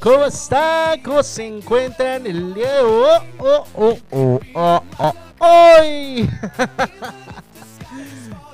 ¿Cómo están? ¿Cómo se encuentran el día hoy? Oh, oh, oh, hoy?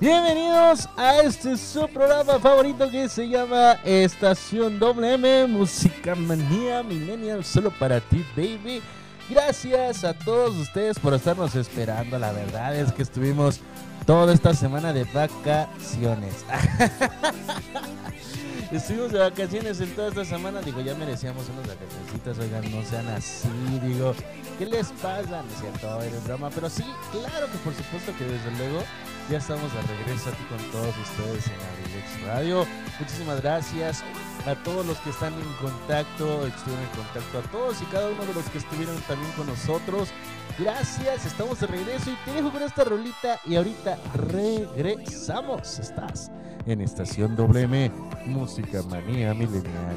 Bienvenidos a este su programa favorito que se llama Estación WM Música Manía Millennial solo para ti, baby. Gracias a todos ustedes por estarnos esperando. La verdad es que estuvimos toda esta semana de vacaciones. Estuvimos de vacaciones en toda esta semana. Digo, ya merecíamos unas vacacioncitas. Oigan, no sean así. Digo, ¿qué les pasa? No es cierto, era broma. Pero sí, claro que por supuesto que desde luego ya estamos de regreso aquí con todos ustedes en Abrilex Radio. Muchísimas gracias a todos los que están en contacto, estuvieron en contacto, a todos y cada uno de los que estuvieron también con nosotros. Gracias, estamos de regreso y te dejo con esta rolita y ahorita regresamos. Estás en Estación WM, Música Manía Milenial.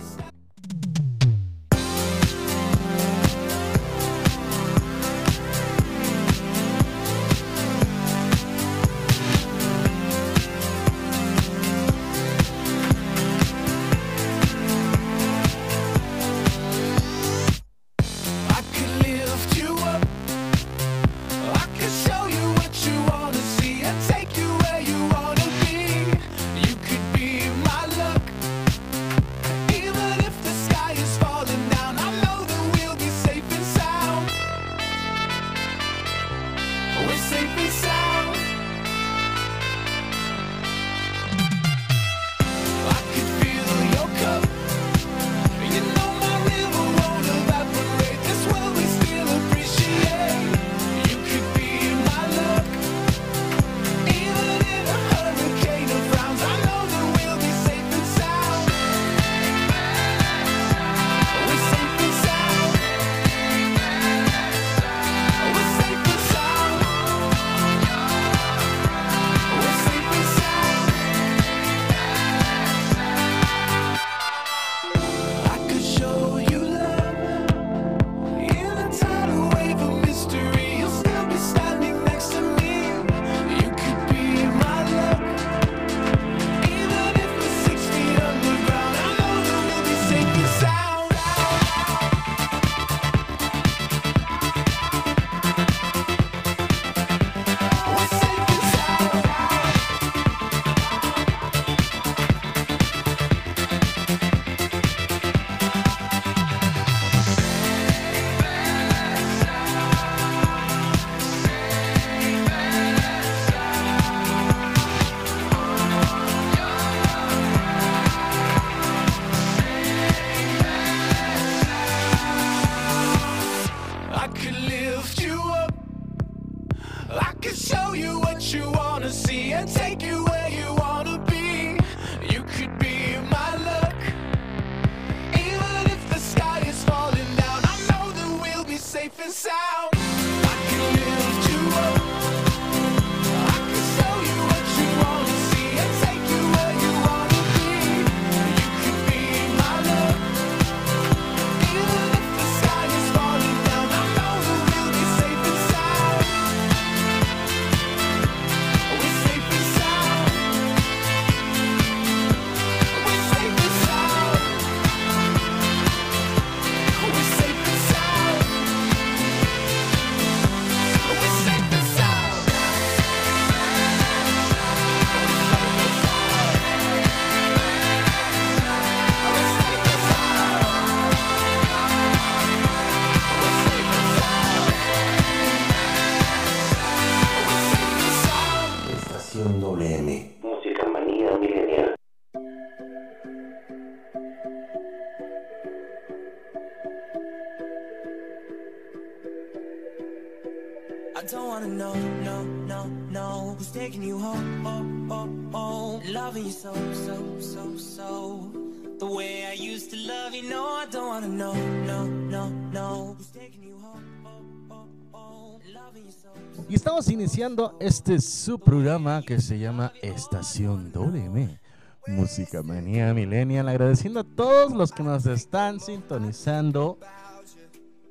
Iniciando este su programa que se llama Estación WM. Música Manía Millennial, agradeciendo a todos los que nos están sintonizando,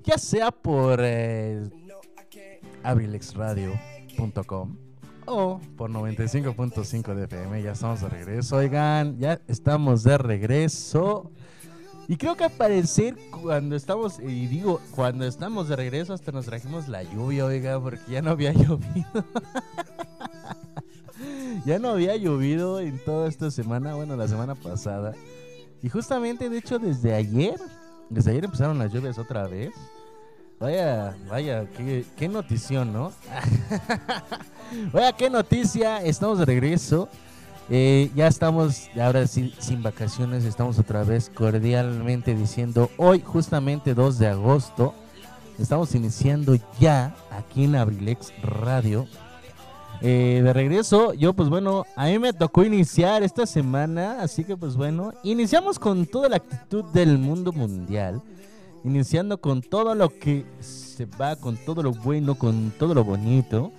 ya sea por eh, abrilexradio.com o por 95.5 de FM. Ya estamos de regreso, oigan, ya estamos de regreso. Y creo que al parecer cuando estamos, y digo, cuando estamos de regreso hasta nos trajimos la lluvia, oiga, porque ya no había llovido. ya no había llovido en toda esta semana, bueno, la semana pasada. Y justamente, de hecho, desde ayer, desde ayer empezaron las lluvias otra vez. Vaya, vaya, qué, qué notición, ¿no? vaya, qué noticia, estamos de regreso. Eh, ya estamos, ahora sí, sin vacaciones, estamos otra vez cordialmente diciendo, hoy justamente 2 de agosto, estamos iniciando ya aquí en Abrilex Radio. Eh, de regreso, yo pues bueno, a mí me tocó iniciar esta semana, así que pues bueno, iniciamos con toda la actitud del mundo mundial, iniciando con todo lo que se va, con todo lo bueno, con todo lo bonito,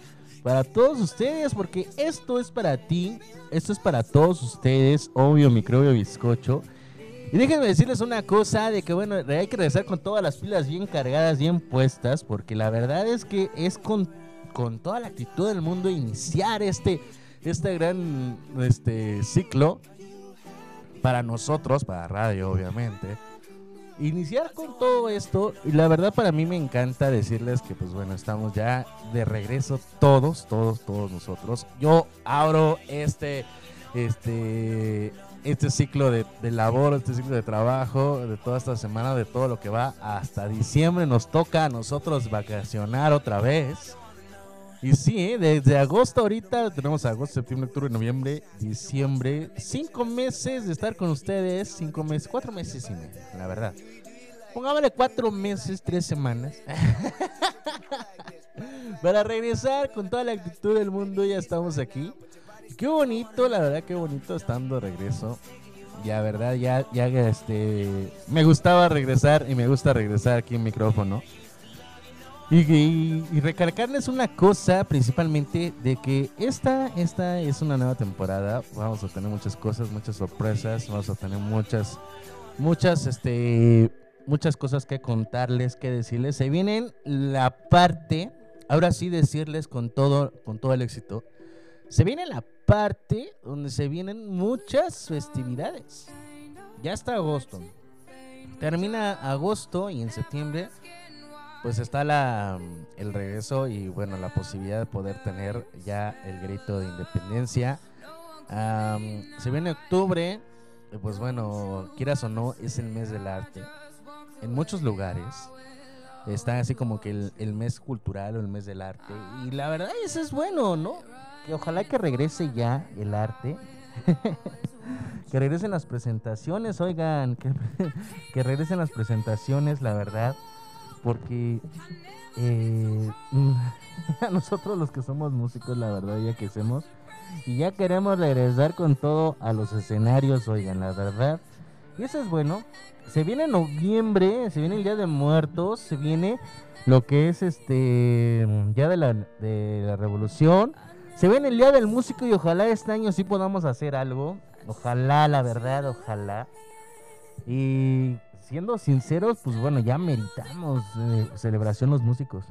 para todos ustedes, porque esto es para ti, esto es para todos ustedes, obvio, microbio bizcocho. Y déjenme decirles una cosa, de que bueno, hay que regresar con todas las pilas bien cargadas, bien puestas, porque la verdad es que es con, con toda la actitud del mundo iniciar este, este gran este, ciclo para nosotros, para radio obviamente. Iniciar con todo esto, y la verdad para mí me encanta decirles que pues bueno, estamos ya de regreso todos, todos, todos nosotros. Yo abro este, este, este ciclo de, de labor, este ciclo de trabajo, de toda esta semana, de todo lo que va hasta diciembre. Nos toca a nosotros vacacionar otra vez. Y sí, ¿eh? desde agosto ahorita tenemos agosto, septiembre, octubre, noviembre, diciembre. Cinco meses de estar con ustedes, cinco meses, cuatro meses y medio, la verdad. Pongámosle cuatro meses, tres semanas. Para regresar con toda la actitud del mundo, ya estamos aquí. Qué bonito, la verdad, qué bonito estando de regreso. Ya, verdad, ya, ya, este, me gustaba regresar y me gusta regresar aquí en micrófono. Y, y, y recalcarles una cosa, principalmente, de que esta, esta es una nueva temporada. Vamos a tener muchas cosas, muchas sorpresas, vamos a tener muchas, muchas, este, muchas cosas que contarles, que decirles. Se vienen la parte, ahora sí decirles con todo, con todo el éxito. Se viene la parte donde se vienen muchas festividades. Ya está agosto. Termina agosto y en septiembre pues está la, el regreso y bueno, la posibilidad de poder tener ya el grito de independencia. Am, se viene octubre, pues bueno, quieras o no, es el mes del arte. En muchos lugares está así como que el, mes cultural o el mes del arte. Y la verdad, eso es bueno, ¿no? Que ojalá que regrese ya el arte. que regresen las presentaciones, oigan, que regresen las presentaciones, la verdad porque eh, nosotros los que somos músicos, la verdad, ya que hacemos, y ya queremos regresar con todo a los escenarios, oigan, la verdad. Y eso es bueno. Se viene noviembre, se viene el Día de Muertos, se viene lo que es este ya de la, de la revolución. Se viene el Día del Músico y ojalá este año sí podamos hacer algo. Ojalá, la verdad, ojalá. Y siendo sinceros, pues bueno, ya meritamos eh, celebración los músicos.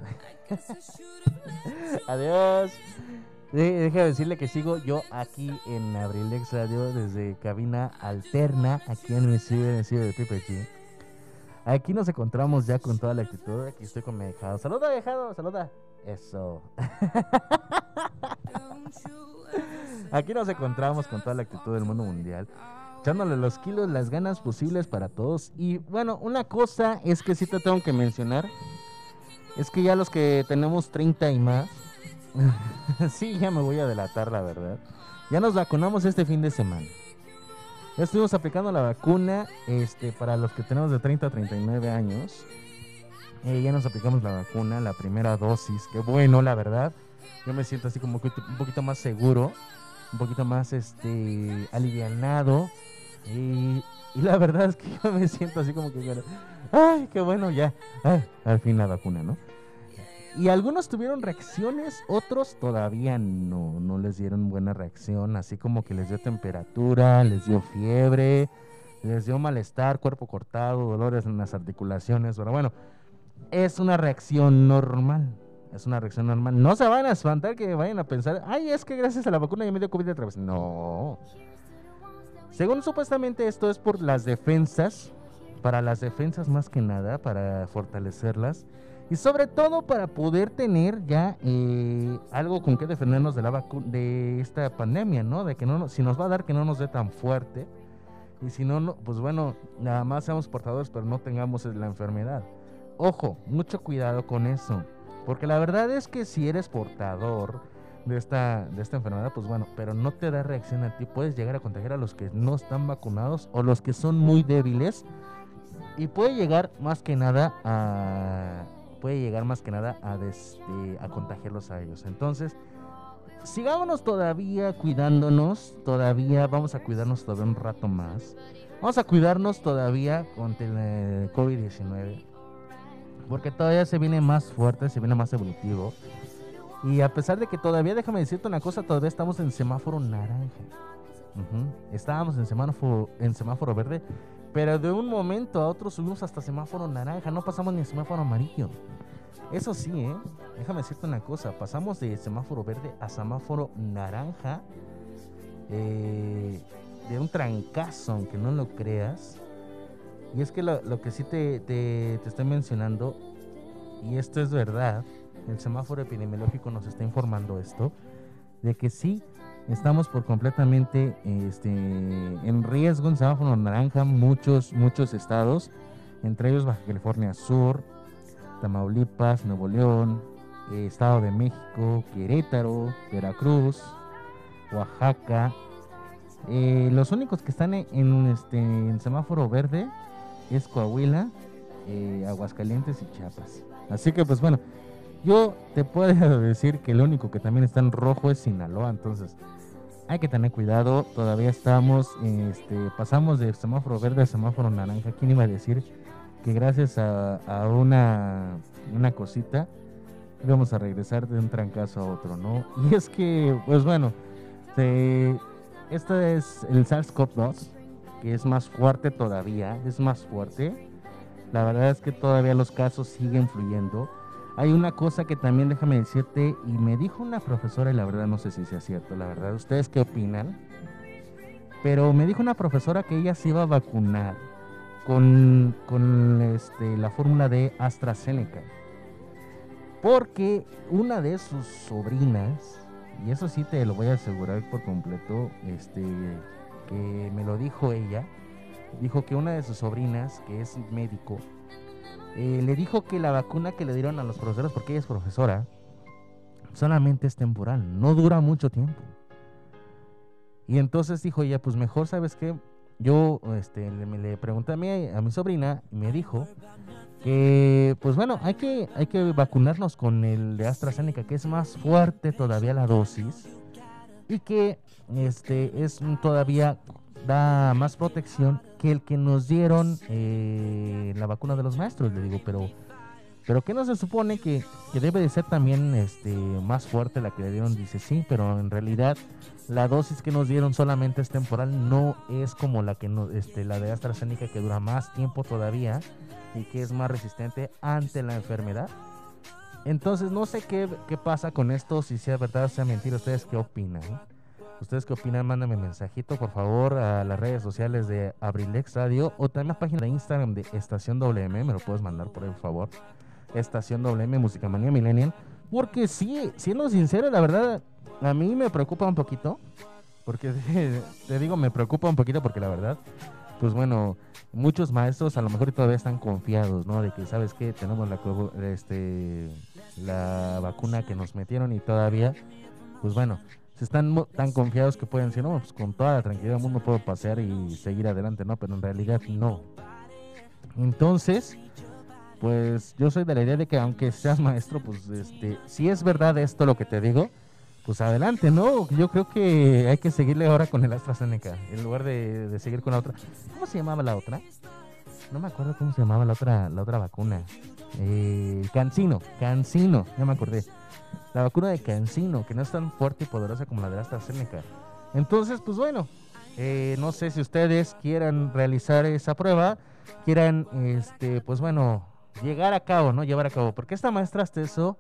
Adiós. De- Deja de decirle que sigo yo aquí en Abrilex Radio desde cabina alterna, aquí en el ciber, el de G. Aquí nos encontramos ya con toda la actitud. Aquí estoy con mi dejado. Saluda, dejado, saluda. Eso. Aquí nos encontramos con toda la actitud del mundo mundial. Echándole los kilos, las ganas posibles para todos. Y bueno, una cosa es que sí te tengo que mencionar. Es que ya los que tenemos 30 y más. sí, ya me voy a delatar, la verdad. Ya nos vacunamos este fin de semana. Ya estuvimos aplicando la vacuna este, para los que tenemos de 30 a 39 años. Eh, ya nos aplicamos la vacuna, la primera dosis. Qué bueno, la verdad. Yo me siento así como un poquito más seguro, un poquito más este alivianado. Y, la verdad es que yo me siento así como que, ay, qué bueno, ya, ay, al fin la vacuna, ¿no? Y algunos tuvieron reacciones, otros todavía no, no les dieron buena reacción, así como que les dio temperatura, les dio fiebre, les dio malestar, cuerpo cortado, dolores en las articulaciones, pero bueno, es una reacción normal, es una reacción normal. No se van a espantar que vayan a pensar, ay, es que gracias a la vacuna ya me dio COVID otra vez. No. Según supuestamente esto es por las defensas, para las defensas más que nada, para fortalecerlas y sobre todo para poder tener ya eh, algo con que defendernos de la de esta pandemia, ¿no? De que no si nos va a dar que no nos dé tan fuerte y si no, no, pues bueno, nada más seamos portadores pero no tengamos la enfermedad. Ojo, mucho cuidado con eso, porque la verdad es que si eres portador de esta de esta enfermedad, pues bueno, pero no te da reacción a ti, puedes llegar a contagiar a los que no están vacunados o los que son muy débiles y puede llegar más que nada a puede llegar más que nada a, este, a contagiarlos a ellos. Entonces, sigámonos todavía cuidándonos, todavía vamos a cuidarnos todavía un rato más. Vamos a cuidarnos todavía contra el COVID-19, porque todavía se viene más fuerte, se viene más evolutivo. Y a pesar de que todavía, déjame decirte una cosa, todavía estamos en semáforo naranja. Estábamos en semáforo, en semáforo verde, pero de un momento a otro subimos hasta semáforo naranja, no pasamos ni a semáforo amarillo. Eso sí, ¿eh? déjame decirte una cosa, pasamos de semáforo verde a semáforo naranja, eh, de un trancazo, aunque no lo creas. Y es que lo, lo que sí te, te, te estoy mencionando, y esto es verdad, el semáforo epidemiológico nos está informando esto, de que sí estamos por completamente este, en riesgo en semáforo naranja muchos, muchos estados, entre ellos Baja California Sur, Tamaulipas, Nuevo León, eh, Estado de México, Querétaro, Veracruz, Oaxaca. Eh, los únicos que están en, en, este, en semáforo verde es Coahuila, eh, Aguascalientes y Chiapas. Así que pues bueno, yo te puedo decir que el único que también está en rojo es Sinaloa, entonces hay que tener cuidado. Todavía estamos, este, pasamos de semáforo verde a semáforo naranja. ¿Quién iba a decir que gracias a, una, una cosita íbamos a regresar de un trancazo a otro, ¿no? Y es que, pues bueno, se- esto es el SARS-CoV-2, que es más fuerte todavía, es más fuerte. La verdad es que todavía los casos siguen fluyendo. Hay una cosa que también déjame decirte, y me dijo una profesora, y la verdad no sé si sea cierto, la verdad, ¿ustedes qué opinan? Pero me dijo una profesora que ella se iba a vacunar con, con este, la fórmula de AstraZeneca. Porque una de sus sobrinas, y eso sí te lo voy a asegurar por completo, este, que me lo dijo ella, dijo que una de sus sobrinas, que es médico, eh, le dijo que la vacuna que le dieron a los profesores, porque ella es profesora, solamente es temporal, no dura mucho tiempo. Y entonces dijo ella, pues mejor, ¿sabes qué? Yo este, le, le pregunté a mi, a mi sobrina y me dijo que, pues bueno, hay que, hay que vacunarnos con el de AstraZeneca, que es más fuerte todavía la dosis y que este es todavía da más protección que el que nos dieron eh, la vacuna de los maestros. Le digo, pero, pero ¿qué no se supone que, que debe de ser también este, más fuerte la que le dieron? Dice, sí, pero en realidad la dosis que nos dieron solamente es temporal, no es como la que no, este, la de AstraZeneca que dura más tiempo todavía y que es más resistente ante la enfermedad. Entonces no sé qué, qué pasa con esto, si sea verdad o sea mentira. ¿Ustedes qué opinan? ¿Ustedes qué opinan? Mándame mensajito, por favor, a las redes sociales de Abrilex Radio o también a la página de Instagram de Estación WM. Me lo puedes mandar por ahí, por favor. Estación WM, Música Manía Millennial. Porque sí, siendo sincero, la verdad, a mí me preocupa un poquito. Porque te digo, me preocupa un poquito porque la verdad, pues bueno, muchos maestros a lo mejor todavía están confiados, ¿no? De que, ¿sabes qué? Tenemos la, este, la vacuna que nos metieron y todavía, pues bueno, están tan confiados que pueden decir, no, pues con toda la tranquilidad del mundo puedo pasear y seguir adelante, ¿no? Pero en realidad no. Entonces, pues yo soy de la idea de que aunque seas maestro, pues este, si es verdad esto lo que te digo, pues adelante, ¿no? Yo creo que hay que seguirle ahora con el AstraZeneca, en lugar de, de seguir con la otra. ¿Cómo se llamaba la otra? No me acuerdo cómo se llamaba la otra, la otra vacuna. Eh, Cancino, Cancino, ya me acordé. La vacuna de Cancino, que no es tan fuerte y poderosa como la de AstraZeneca. Entonces, pues bueno, eh, no sé si ustedes quieran realizar esa prueba, quieran, este, pues bueno, llegar a cabo, ¿no? Llevar a cabo. Porque esta maestra hasta eso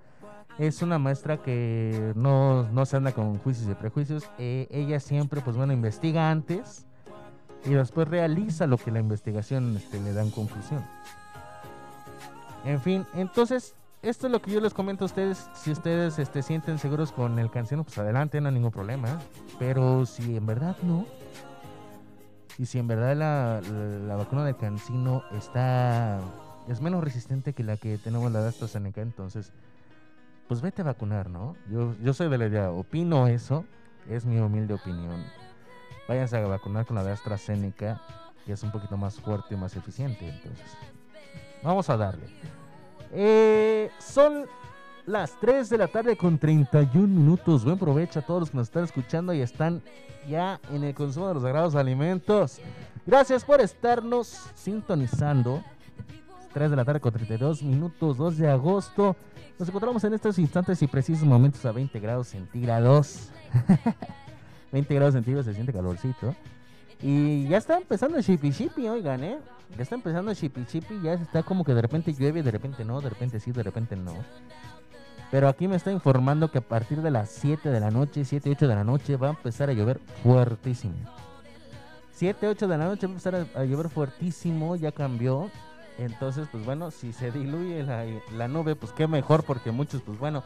es una maestra que no, no se anda con juicios y prejuicios. Eh, ella siempre, pues bueno, investiga antes y después realiza lo que la investigación este, le da en conclusión. En fin, entonces, esto es lo que yo les comento a ustedes. Si ustedes este, sienten seguros con el cancino, pues adelante, no hay ningún problema. Pero si en verdad no, y si en verdad la, la, vacuna del cancino está es menos resistente que la que tenemos la de AstraZeneca, entonces, pues vete a vacunar, ¿no? Yo, yo soy de la idea, opino eso, es mi humilde opinión. Váyanse a vacunar con la de AstraZeneca, que es un poquito más fuerte y más eficiente, entonces. Vamos a darle. Eh, son las 3 de la tarde con 31 minutos. Buen provecho a todos los que nos están escuchando y están ya en el consumo de los sagrados alimentos. Gracias por estarnos sintonizando. 3 de la tarde con 32 minutos, 2 de agosto. Nos encontramos en estos instantes y precisos momentos a 20 grados centígrados. 20 grados centígrados se siente calorcito. Y ya está empezando el chipi chipi, oigan, ¿eh? Ya está empezando chipi chipi, ya está como que de repente llueve, de repente no, de repente sí, de repente no. Pero aquí me está informando que a partir de las 7 de la noche, 7, 8 de la noche, va a empezar a llover fuertísimo. 7, 8 de la noche va a empezar a, llover fuertísimo, ya cambió. Entonces, pues bueno, si se diluye la, la nube, pues qué mejor, porque muchos, pues bueno,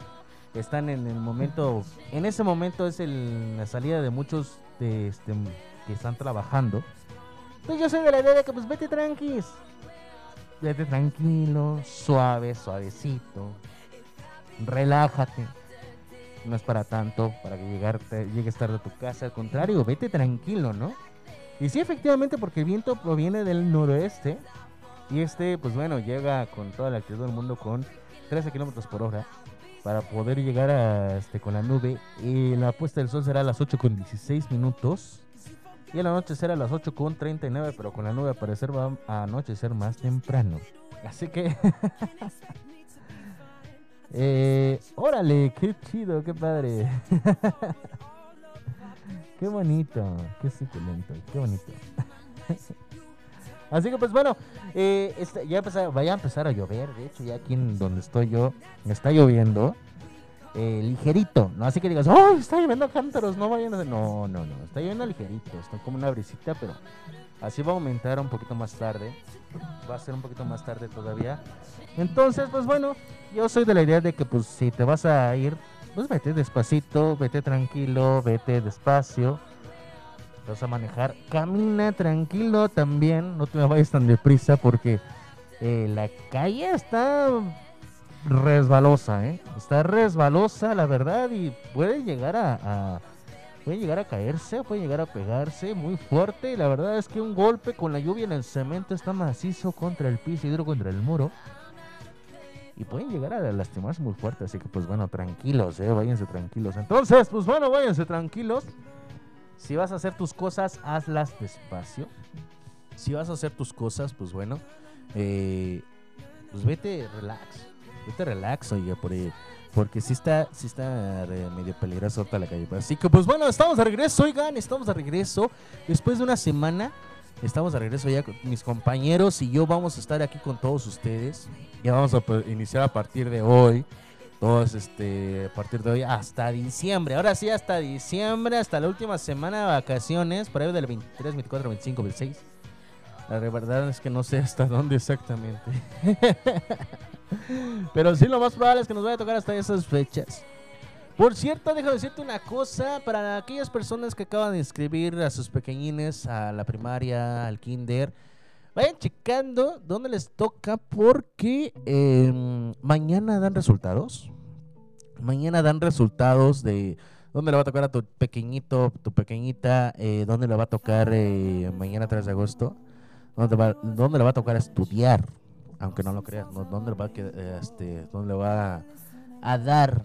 están en el momento, en ese momento es el, la salida de muchos de, este, que están trabajando. Pues yo soy de la idea de que pues vete tranquis. Vete tranquilo, suave, suavecito. Relájate. No es para tanto, para que llegar, te- llegues tarde a tu casa. Al contrario, vete tranquilo, ¿no? Y sí, efectivamente, porque el viento proviene del noroeste. Y este, pues bueno, llega con toda la actitud del mundo con 13 kilómetros por hora. Para poder llegar a, este, con la nube. Y la puesta del sol será a las 8 con 16 minutos. Y el anochecer a las 8 con 39, pero con la nube al parecer va a anochecer más temprano. Así que... eh, órale, qué chido, qué padre. qué bonito, qué suculento, qué bonito. Así que pues bueno, eh, este, ya vaya a empezar a llover. De hecho, ya aquí en donde estoy yo, está lloviendo. Eh, ligerito, ¿no? Así que digas, ¡oh! Está lloviendo cántaros, no vayan a... No, no, no, está lloviendo ligerito, está como una brisita, pero así va a aumentar un poquito más tarde. Va a ser un poquito más tarde todavía. Entonces, pues bueno, yo soy de la idea de que pues si te vas a ir, pues vete despacito, vete tranquilo, vete despacio. Vas a manejar, camina tranquilo también, no te vayas tan deprisa porque eh, la calle está resbalosa, ¿eh? Está resbalosa, la verdad, y puede llegar a, a- puede llegar a caerse, puede llegar a pegarse muy fuerte. Y la verdad es que un golpe con la lluvia en el cemento está macizo contra el piso y duro contra el muro. Y pueden llegar a lastimarse muy fuerte, así que pues bueno, tranquilos, eh, váyanse tranquilos. Entonces, pues bueno, váyanse tranquilos. Si vas a hacer tus cosas, hazlas despacio. Si vas a hacer tus cosas, pues bueno, eh, pues vete relax. Vete relax, oye, por ahí. Porque sí está, sí está eh, medio peligroso ahorita la calle. Así que pues bueno, estamos de regreso, oigan, estamos de regreso. Después de una semana, estamos de regreso ya con mis compañeros y yo vamos a estar aquí con todos ustedes. Ya vamos a iniciar a partir de hoy. Todos, este, a partir de hoy hasta diciembre. Ahora sí, hasta diciembre, hasta la última semana de vacaciones, por ahí del 23, 24, 25, 26. La verdad es que no sé hasta dónde exactamente. Pero sí, lo más probable es que nos vaya a tocar hasta esas fechas. Por cierto, déjame decirte una cosa. Para aquellas personas que acaban de inscribir a sus pequeñines a la primaria, al kinder, vayan checando dónde les toca porque eh, mañana dan resultados. Mañana dan resultados de dónde le va a tocar a tu pequeñito, tu pequeñita, eh, dónde le va a tocar eh, mañana 3 de agosto, dónde le va a tocar estudiar. Aunque no lo creas, ¿no? ¿dónde va a, eh, este, dónde le va a, a dar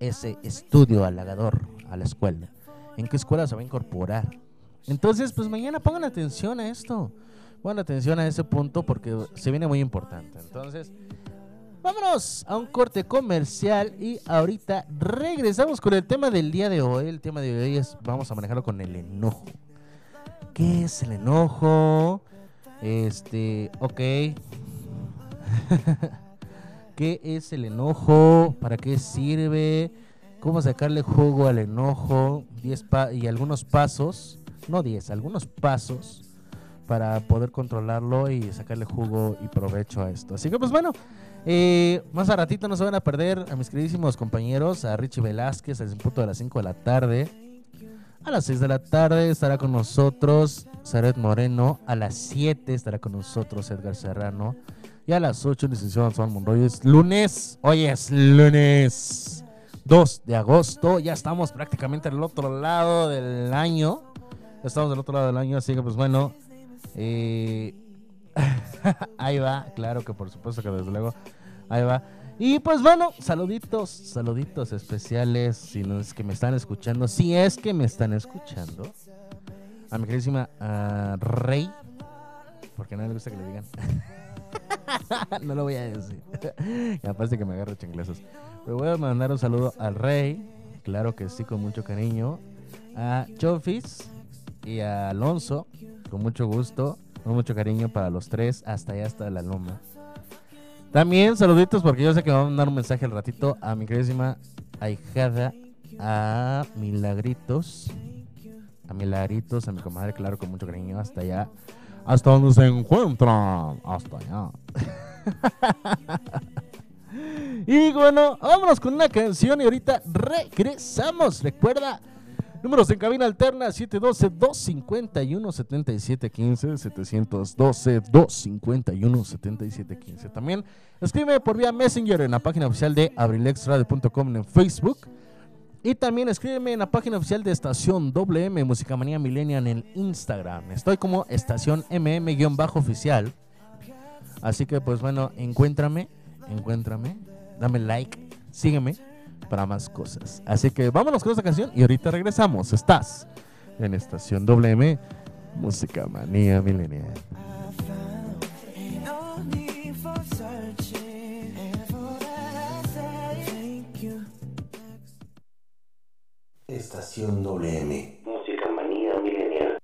ese estudio halagador a la escuela? ¿En qué escuela se va a incorporar? Entonces, pues mañana pongan atención a esto. Pongan atención a ese punto porque se viene muy importante. Entonces, vámonos a un corte comercial y ahorita regresamos con el tema del día de hoy. El tema de hoy es, vamos a manejarlo con el enojo. ¿Qué es el enojo? Este, ok. ¿Qué es el enojo? ¿Para qué sirve? ¿Cómo sacarle jugo al enojo? 10 pa- y algunos pasos, no 10, algunos pasos para poder controlarlo y sacarle jugo y provecho a esto. Así que pues bueno, eh, más a ratito no se van a perder a mis queridísimos compañeros, a Richie Velázquez al punto de las 5 de la tarde. A las 6 de la tarde estará con nosotros Saret Moreno. A las 7 estará con nosotros Edgar Serrano. Y a las 8 licenciado Antoine Monroy. Es lunes. Hoy es lunes 2 de agosto. Ya estamos prácticamente al otro lado del año. Estamos del otro lado del año. Así que pues bueno. eh, ahí va. Claro que por supuesto que desde luego. Ahí va. Y pues bueno, saluditos, saluditos especiales. Si no es que me están escuchando. Si es que me están escuchando. A mi queridísima ah, Rey. Porque no le gusta que le digan. no lo voy a decir. Me parece que me agarro chinglesos. Pero voy a mandar un saludo al Rey. Claro que sí, con mucho cariño. A Chofis y a Alonso. Con mucho gusto. Con mucho cariño para los tres. Hasta allá, hasta la loma. También saluditos porque yo sé que me a mandar un mensaje al ratito a mi queridísima ahijada. A Milagritos. A Milagritos, a mi comadre, claro, con mucho cariño. Hasta allá. Hasta donde se encuentran. Hasta allá. y bueno, vámonos con una canción y ahorita regresamos. Recuerda, números en cabina alterna 712-251-7715, 712-251-7715. También escribe por vía Messenger en la página oficial de abrilexradio.com en Facebook. Y también escríbeme en la página oficial de Estación WM Música Manía Millennial en el Instagram. Estoy como Estación MM-oficial. Así que pues bueno, encuéntrame, encuéntrame, dame like, sígueme para más cosas. Así que vámonos con esta canción y ahorita regresamos. Estás en Estación WM Música Manía Millennial. Estación WM. Música manía milenial.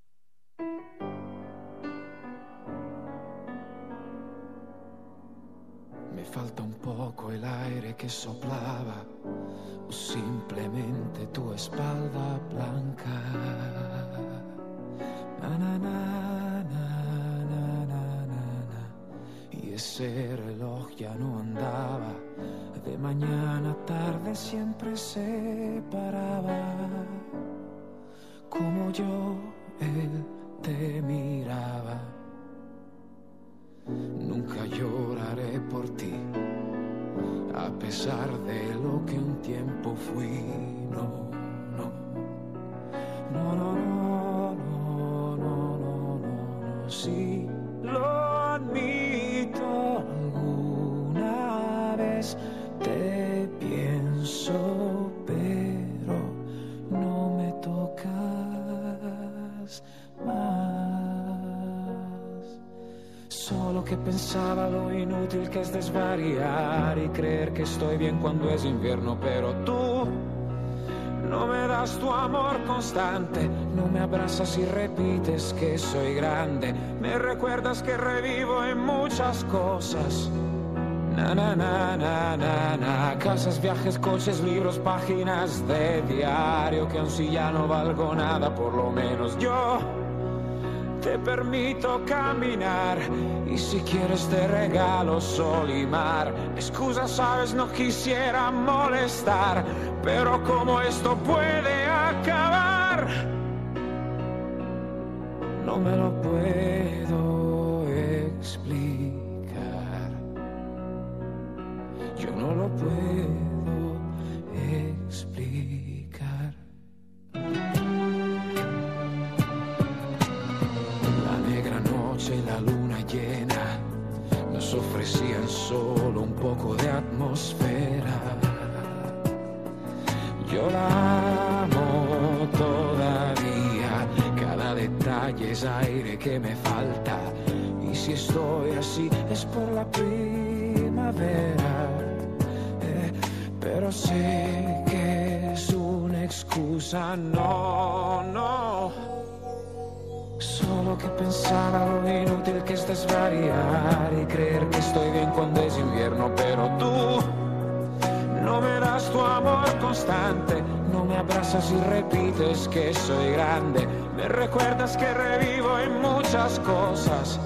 Me falta un poco el aire que soplaba o simplemente tu espalda blanca. Na, na, na, ese reloj ya no andaba. De mañana a tarde siempre se paraba. Como yo, él te miraba. Nunca lloraré por ti, a pesar de lo que un tiempo fui. No, no, no, no, no, no, no, no, no, no, sí, es desvariar y creer que estoy bien cuando es invierno, pero tú no me das tu amor constante, no me abrazas y repites que soy grande, me recuerdas que revivo en muchas cosas. Na, na, na, na, na, na. Casas, viajes, coches, libros, páginas de diario que aun si ya no valgo nada, por lo menos yo te permito caminar y si quieres te regalo sol y mar. Excusa, sabes, no quisiera molestar, pero como esto puede acabar, no me lo que soy grande, me recuerdas que revivo en muchas cosas.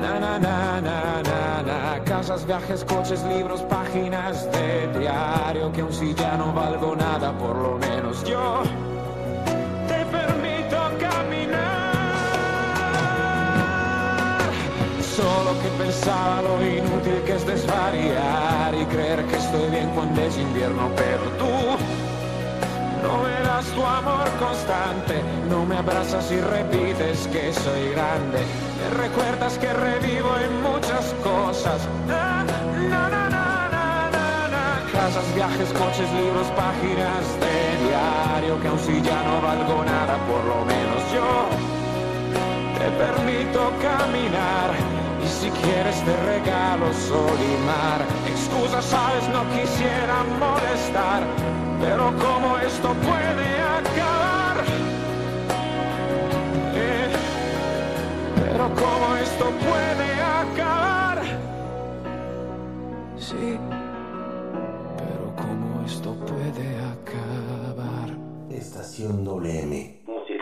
Na na na na na na Casas, viajes, coches, libros, páginas de diario Que aun si ya no valgo nada, por lo menos yo Te permito caminar Solo que pensaba lo inútil que es desvariar Y creer que estoy bien cuando es invierno Pero tú no me das tu amor constante, no me abrazas y repites que soy grande. Me recuerdas que revivo en muchas cosas. Na. Casas, viajes, coches, libros, páginas de diario. Que aun si ya no valgo nada, por lo menos yo te permito caminar. Y si quieres te regalo sol y mar. Excusa, sabes, no quisiera molestar. Pero cómo esto puede acabar. Eh, pero cómo esto puede acabar. Sí, pero cómo esto puede acabar. Estación WM. Música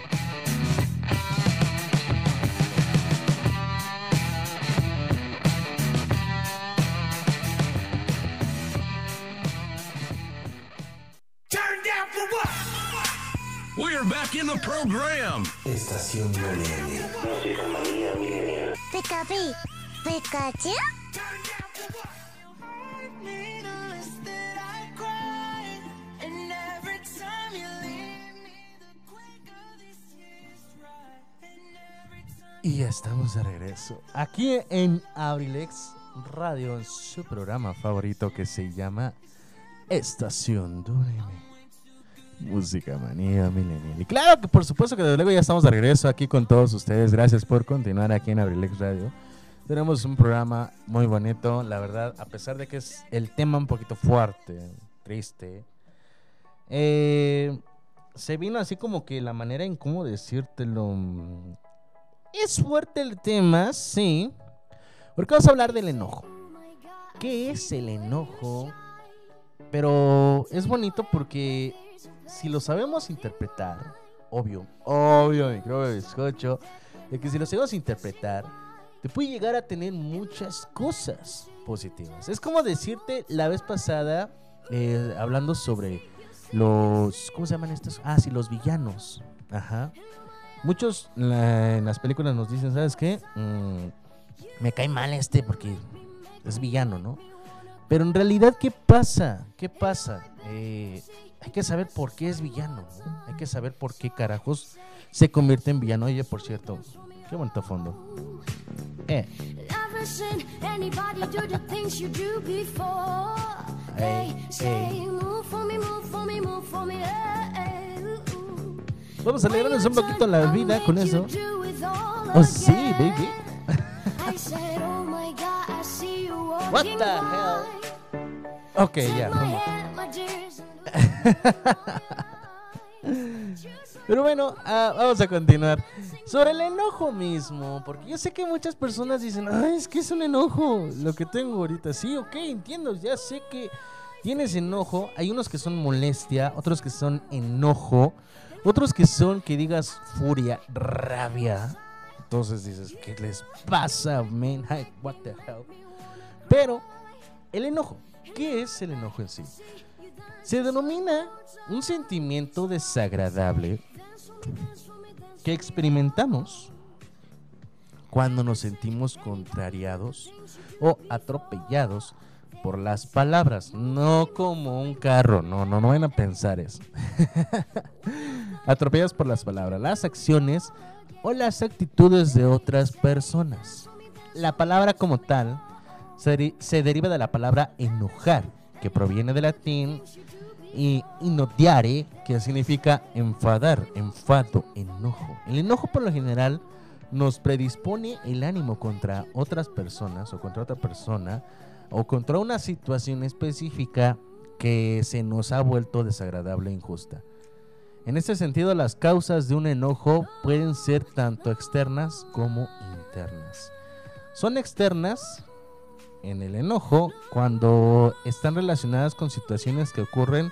Estación WM. Música manía Pikachu? Y ya estamos de regreso. Aquí en Abrilex Radio, en su programa favorito que se llama Estación WM. Música manía milenial. Y claro que por supuesto que desde luego ya estamos de regreso aquí con todos ustedes. Gracias por continuar aquí en Abrilex Radio. Tenemos un programa muy bonito, la verdad, a pesar de que es el tema un poquito fuerte, triste. eh, se vino así como que la manera en cómo decírtelo. Es fuerte el tema, sí. Porque vamos a hablar del enojo. ¿Qué es el enojo? Pero es bonito porque si lo sabemos interpretar, obvio, obvio, mi creo bizcocho, de que si lo sabemos interpretar, te puede llegar a tener muchas cosas positivas. Es como decirte la vez pasada, eh, hablando sobre los, ¿cómo se llaman estos? Ah, sí, los villanos. Ajá. Muchos en las películas nos dicen, ¿sabes qué? Mm, me cae mal este porque es villano, ¿no? Pero en realidad, ¿qué pasa? ¿Qué pasa? Eh, hay que saber por qué es villano. ¿no? Hay que saber por qué carajos se convierte en villano. Oye, por cierto, qué bonito fondo. Eh, vamos a alegrarnos un poquito la vida con eso. Oh, sí, baby. What the by. Ok, ya, My vamos. Pero bueno, ah, vamos a continuar. Sobre el enojo mismo, porque yo sé que muchas personas dicen, ay, es que es un enojo lo que tengo ahorita. Sí, ok, entiendo, ya sé que tienes enojo. Hay unos que son molestia, otros que son enojo, otros que son, que digas, furia, rabia. Entonces dices, ¿qué les pasa, man? Ay, what the hell? Pero el enojo, ¿qué es el enojo en sí? Se denomina un sentimiento desagradable que experimentamos cuando nos sentimos contrariados o atropellados por las palabras, no como un carro, no, no, no van a pensar eso. Atropellados por las palabras, las acciones o las actitudes de otras personas. La palabra como tal se, se deriva de la palabra enojar, que proviene del latín y inodiare, que significa enfadar, enfado, enojo. El enojo por lo general nos predispone el ánimo contra otras personas o contra otra persona o contra una situación específica que se nos ha vuelto desagradable e injusta. En este sentido, las causas de un enojo pueden ser tanto externas como internas. Son externas en el enojo cuando están relacionadas con situaciones que ocurren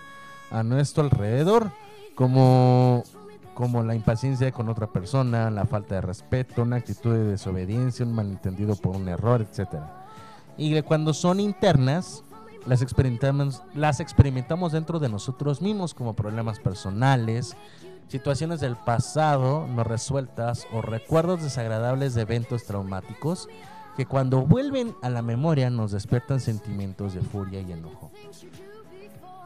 a nuestro alrededor, como, como la impaciencia con otra persona, la falta de respeto, una actitud de desobediencia, un malentendido por un error, etc. Y cuando son internas, las experimentamos, las experimentamos dentro de nosotros mismos como problemas personales, situaciones del pasado no resueltas o recuerdos desagradables de eventos traumáticos que cuando vuelven a la memoria nos despiertan sentimientos de furia y enojo.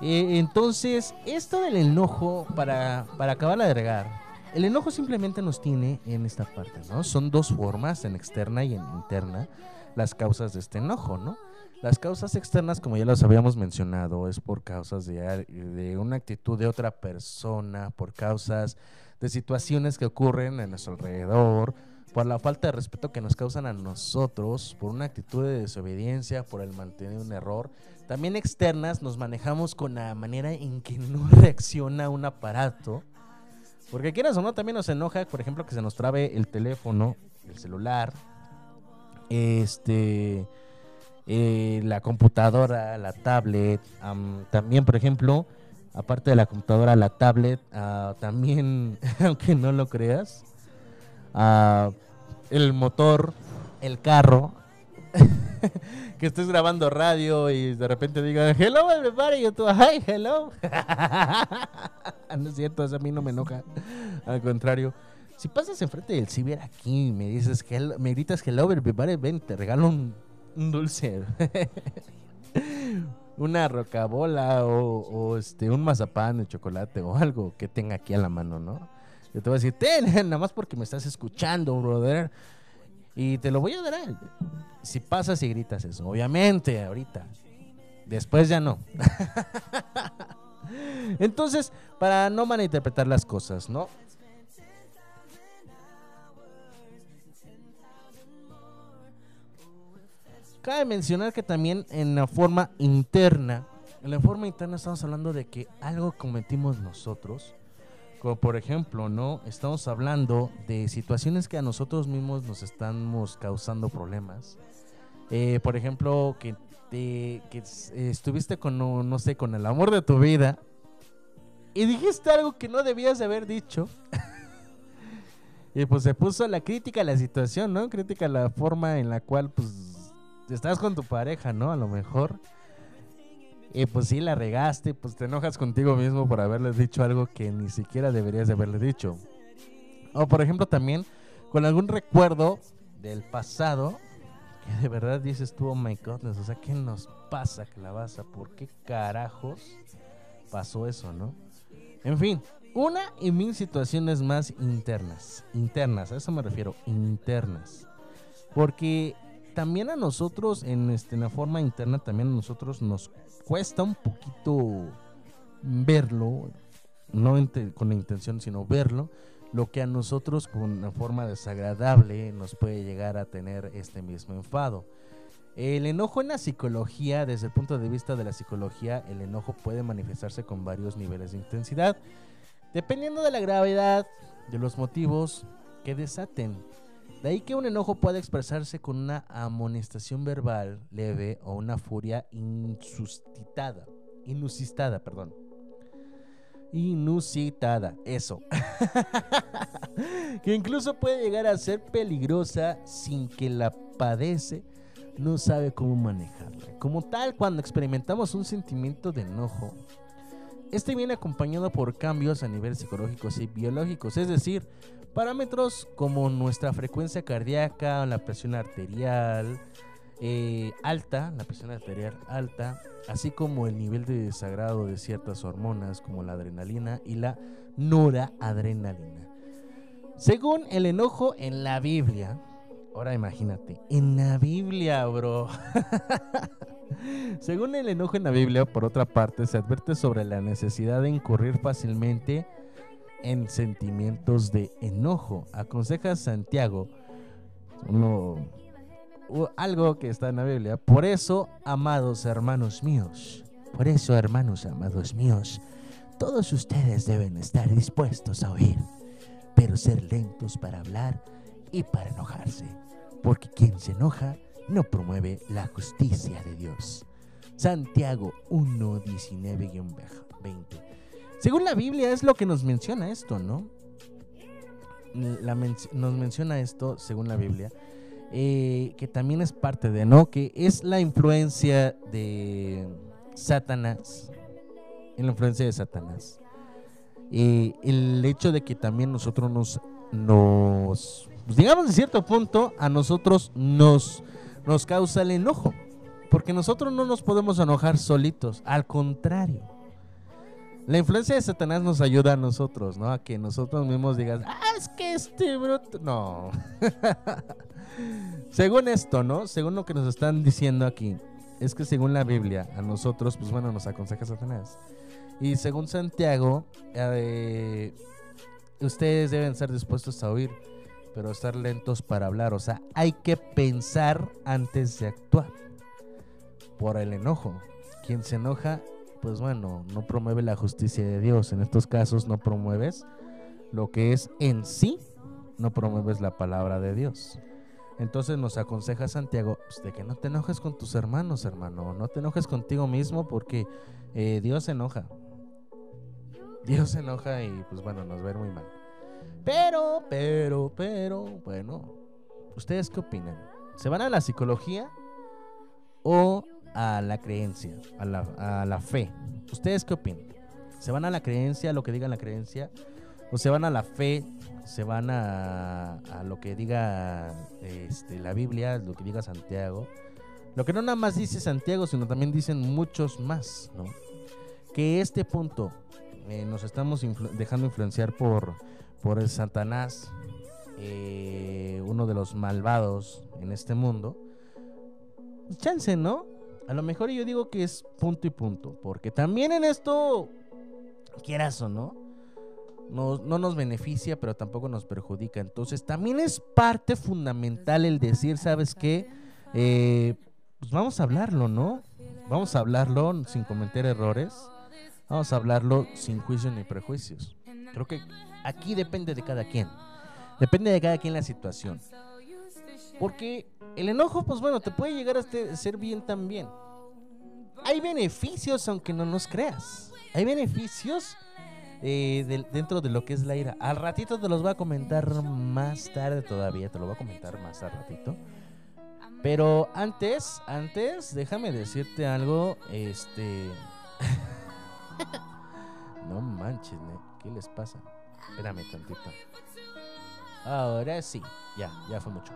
Eh, entonces, esto del enojo, para, para acabar de agregar, el enojo simplemente nos tiene en esta parte, ¿no? Son dos formas, en externa y en interna, las causas de este enojo, ¿no? Las causas externas, como ya los habíamos mencionado, es por causas de, de una actitud de otra persona, por causas de situaciones que ocurren en nuestro alrededor, por la falta de respeto que nos causan a nosotros, por una actitud de desobediencia, por el mantener un error. También externas nos manejamos con la manera en que no reacciona un aparato. Porque quieras o no, también nos enoja, por ejemplo, que se nos trabe el teléfono, el celular, este, eh, la computadora, la tablet. am, también, por ejemplo, aparte de la computadora, la tablet, ah, también, aunque no lo creas, ah, el motor, el carro. que estés grabando radio y de repente diga hello everybody y tú hi hello no es cierto a mí no me enoja. Al contrario si pasas enfrente del ciber aquí y me dices hello, me gritas hello everybody ven te regalo un, un dulce. Una rocabola o, o, este un mazapán de chocolate o algo que tenga aquí a la mano no yo te voy a decir ten nada más porque me estás escuchando brother y te lo voy a dar a. Si pasas y gritas eso, obviamente, ahorita. Después ya no. Entonces, para no malinterpretar las cosas, ¿no? Cabe mencionar que también en la forma interna, en la forma interna estamos hablando de que algo cometimos nosotros, como por ejemplo, ¿no? Estamos hablando de situaciones que a nosotros mismos nos estamos causando problemas. Eh, por ejemplo, que, te- que estuviste con, no, no sé, con el amor de tu vida y dijiste algo que no debías de haber dicho. y pues se puso la crítica a la situación, ¿no? Crítica a la forma en la cual, pues, estás con tu pareja, ¿no? A lo mejor. Y pues sí, la regaste, pues te enojas contigo mismo por haberles dicho algo que ni siquiera deberías de haberle dicho. O por ejemplo también con algún recuerdo del pasado que de verdad dices tú, oh my goodness, o sea, ¿qué nos pasa, Calabaza? ¿Por qué carajos pasó eso, no? En fin, una y mil situaciones más internas, internas, a eso me refiero, internas. Porque también a nosotros, en, este, la forma interna, también a nosotros nos cuesta un poquito verlo, no con la intención, sino verlo, lo que a nosotros con una forma desagradable nos puede llegar a tener este mismo enfado. El enojo en la psicología, desde el punto de vista de la psicología, el enojo puede manifestarse con varios niveles de intensidad, dependiendo de la gravedad, de los motivos que desaten. De ahí que un enojo puede expresarse con una amonestación verbal leve o una furia insuscitada, inusistada, perdón. inusitada. Eso. que incluso puede llegar a ser peligrosa sin que la padece, no sabe cómo manejarla. Como tal, cuando experimentamos un sentimiento de enojo, este viene acompañado por cambios a nivel psicológicos y biológicos, es decir, parámetros como nuestra frecuencia cardíaca, la presión arterial eh, alta, la presión arterial alta, así como el nivel de desagrado de ciertas hormonas como la adrenalina y la noradrenalina. Según el enojo en la Biblia, ahora imagínate, en la Biblia, bro. Según el enojo en la Biblia, por otra parte, se advierte sobre la necesidad de incurrir fácilmente en sentimientos de enojo. Aconseja Santiago, algo que está en la Biblia. Por eso, amados hermanos míos, por eso, hermanos amados míos, todos ustedes deben estar dispuestos a oír, pero ser lentos para hablar y para enojarse, porque quien se enoja no promueve la justicia de Dios. Santiago 1, 19-20. Según la Biblia es lo que nos menciona esto, ¿no? Nos menciona esto, según la Biblia, eh, que también es parte de, ¿no? Que es la influencia de Satanás. La influencia de Satanás. Eh, el hecho de que también nosotros nos, nos pues, digamos de cierto punto, a nosotros nos, nos causa el enojo. Porque nosotros no nos podemos enojar solitos, al contrario. La influencia de Satanás nos ayuda a nosotros, ¿no? A que nosotros mismos digas, ah, es que este bruto. No. según esto, ¿no? Según lo que nos están diciendo aquí, es que según la Biblia, a nosotros, pues bueno, nos aconseja Satanás. Y según Santiago, eh, ustedes deben ser dispuestos a oír, pero estar lentos para hablar. O sea, hay que pensar antes de actuar. Por el enojo. Quien se enoja, pues bueno, no promueve la justicia de Dios. En estos casos no promueves lo que es en sí, no promueves la palabra de Dios. Entonces nos aconseja Santiago pues, de que no te enojes con tus hermanos, hermano. No te enojes contigo mismo porque eh, Dios se enoja. Dios se enoja y pues bueno, nos ir muy mal. Pero, pero, pero, bueno, ¿ustedes qué opinan? ¿Se van a la psicología o a la creencia, a la, a la fe? ¿Ustedes qué opinan? ¿Se van a la creencia, a lo que diga la creencia? ¿O se van a la fe? ¿Se van a, a lo que diga este, la Biblia, lo que diga Santiago? Lo que no nada más dice Santiago, sino también dicen muchos más, ¿no? Que este punto eh, nos estamos dejando influenciar por, por el Satanás, eh, uno de los malvados en este mundo. Chance, ¿no? A lo mejor yo digo que es punto y punto, porque también en esto, quieras o no, no, no nos beneficia, pero tampoco nos perjudica. Entonces también es parte fundamental el decir, ¿sabes qué? Eh, pues vamos a hablarlo, ¿no? Vamos a hablarlo sin cometer errores. Vamos a hablarlo sin juicios ni prejuicios. Creo que aquí depende de cada quien. Depende de cada quien la situación. Porque el enojo, pues bueno, te puede llegar a ser bien también. Hay beneficios aunque no nos creas. Hay beneficios eh, dentro de lo que es la ira. Al ratito te los voy a comentar más tarde todavía. Te lo voy a comentar más al ratito. Pero antes, antes, déjame decirte algo. Este. no manches, ¿qué les pasa? Espérame tantito. Ahora sí, ya, ya fue mucho.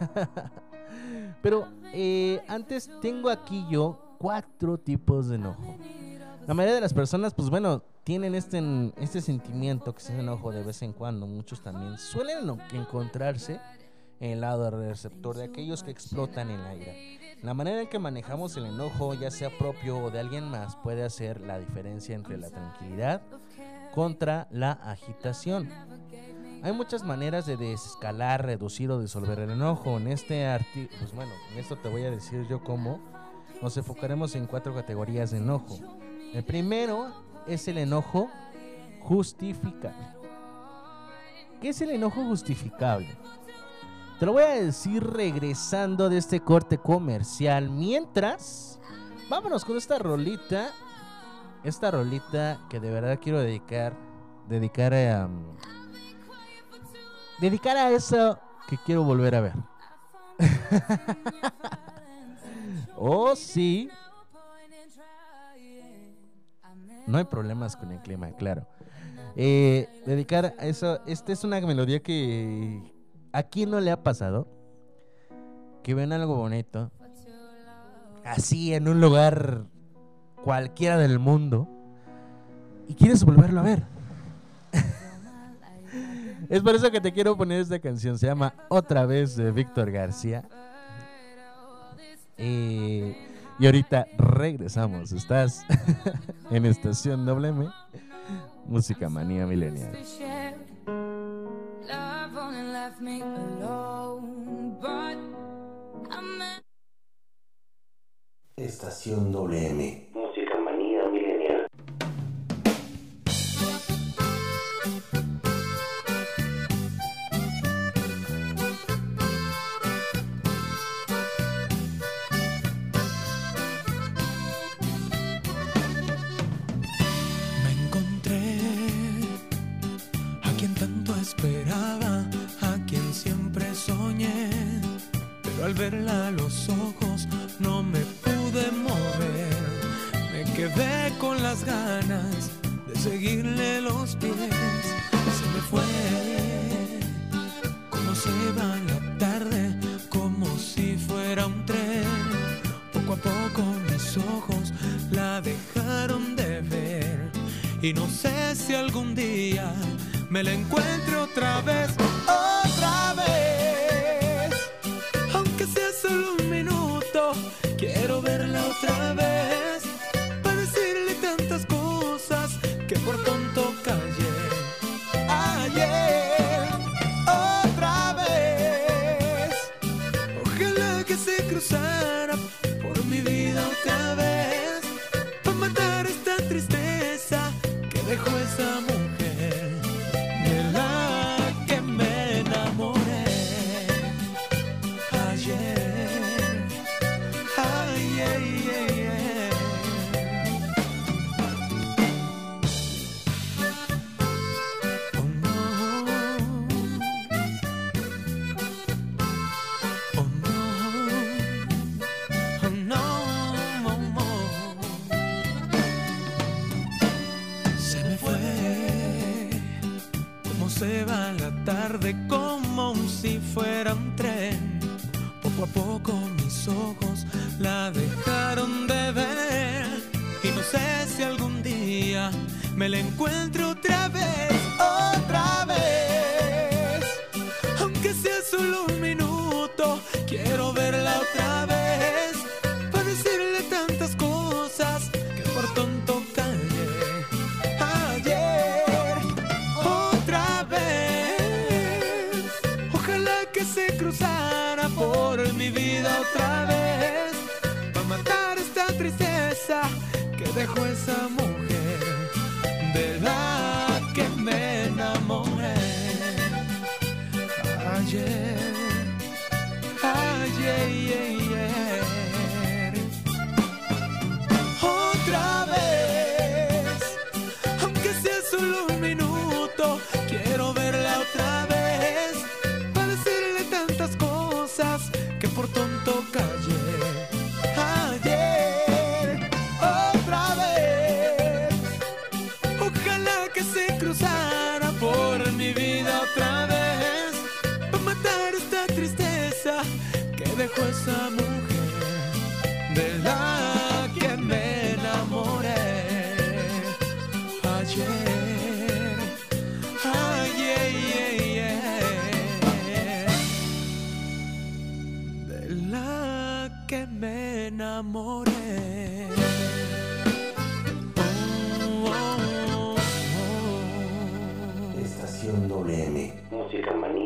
Pero eh, antes tengo aquí yo cuatro tipos de enojo. La mayoría de las personas, pues bueno, tienen este, este sentimiento que es el enojo de vez en cuando. Muchos también suelen encontrarse en el lado receptor de aquellos que explotan en la ira. La manera en que manejamos el enojo, ya sea propio o de alguien más, puede hacer la diferencia entre la tranquilidad contra la agitación. Hay muchas maneras de desescalar, reducir o disolver el enojo. En este arti pues bueno, en esto te voy a decir yo cómo nos enfocaremos en cuatro categorías de enojo. El primero es el enojo justificable. ¿Qué es el enojo justificable? Te lo voy a decir regresando de este corte comercial. Mientras, vámonos con esta rolita esta rolita que de verdad quiero dedicar, dedicar a, um, dedicar a eso que quiero volver a ver. oh, sí. No hay problemas con el clima, claro. Eh, dedicar a eso. Esta es una melodía que. ¿A quién no le ha pasado? Que ven algo bonito. Así en un lugar cualquiera del mundo. Y quieres volverlo a ver. Es por eso que te quiero poner esta canción. Se llama Otra vez de Víctor García. Y ahorita regresamos. Estás en Estación WM. Música Manía Milenial. Estación WM. Verla a los ojos no me pude mover. Me quedé con las ganas de seguirle los pies. Se me fue como se va la tarde, como si fuera un tren. Poco a poco mis ojos la dejaron de ver. Y no sé si algún día me la encuentre otra vez, otra encuentro otra vez, otra vez. Aunque sea solo un minuto, quiero verla otra vez. Para decirle tantas cosas que por tonto callé. Ayer, otra vez. Ojalá que se cruzara por mi vida otra vez. Para matar esta tristeza que dejó esa mujer la que me enamoré ayer, ayer, ayer. Otra vez, aunque sea solo un minuto, quiero verla otra vez. Para decirle tantas cosas que por tonto callé. Esa mujer de la que me enamoré ayer. Ayer, de la que me enamoré. Oh, oh, oh. Estación WM. Música manía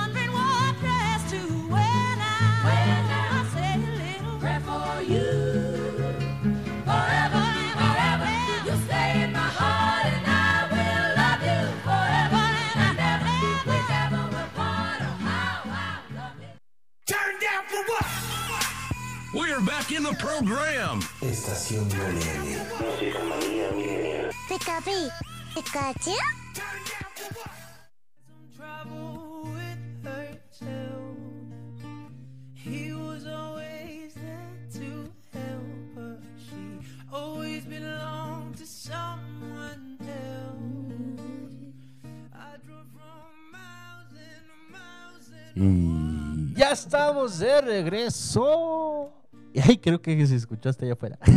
We're back in the program. Estación millennial. Música manía millennial. Pikachu, Pikachu. Trouble with herself. He was always there to help her. She always belonged to someone else. I drove from miles and miles and Y ya estamos de regreso. Y creo que se escuchó hasta allá afuera.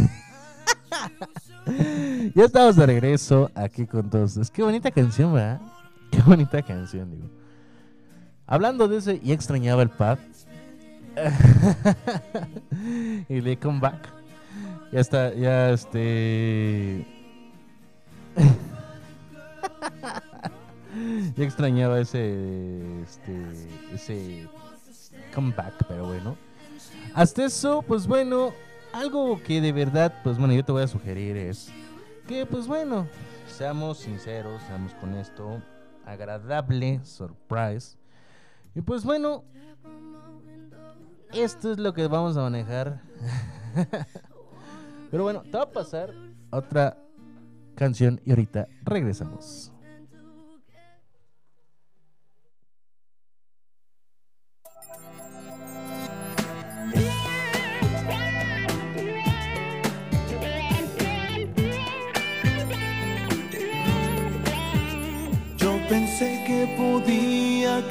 ya estamos de regreso aquí con todos. Qué bonita canción, ¿verdad? Qué bonita canción, digo. Hablando de ese, y extrañaba el pad. y de comeback. Ya está, ya este. ya extrañaba ese. Este. Ese. Comeback, pero bueno. Hasta eso, pues bueno. Algo que de verdad, pues bueno, yo te voy a sugerir es. Que pues bueno. Seamos sinceros, seamos con esto. Agradable surprise. Y pues bueno. Esto es lo que vamos a manejar. Pero bueno, te va a pasar otra canción y ahorita regresamos.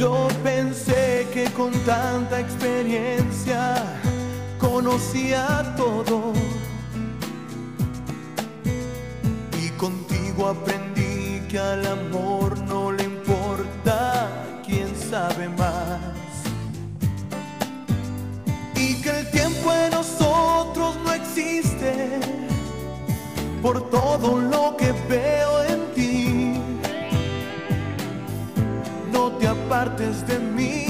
Yo pensé que con tanta experiencia conocía todo. Y contigo aprendí que al amor no le importa quién sabe más. Y que el tiempo en nosotros no existe por todo lo que veo te apartes de mí,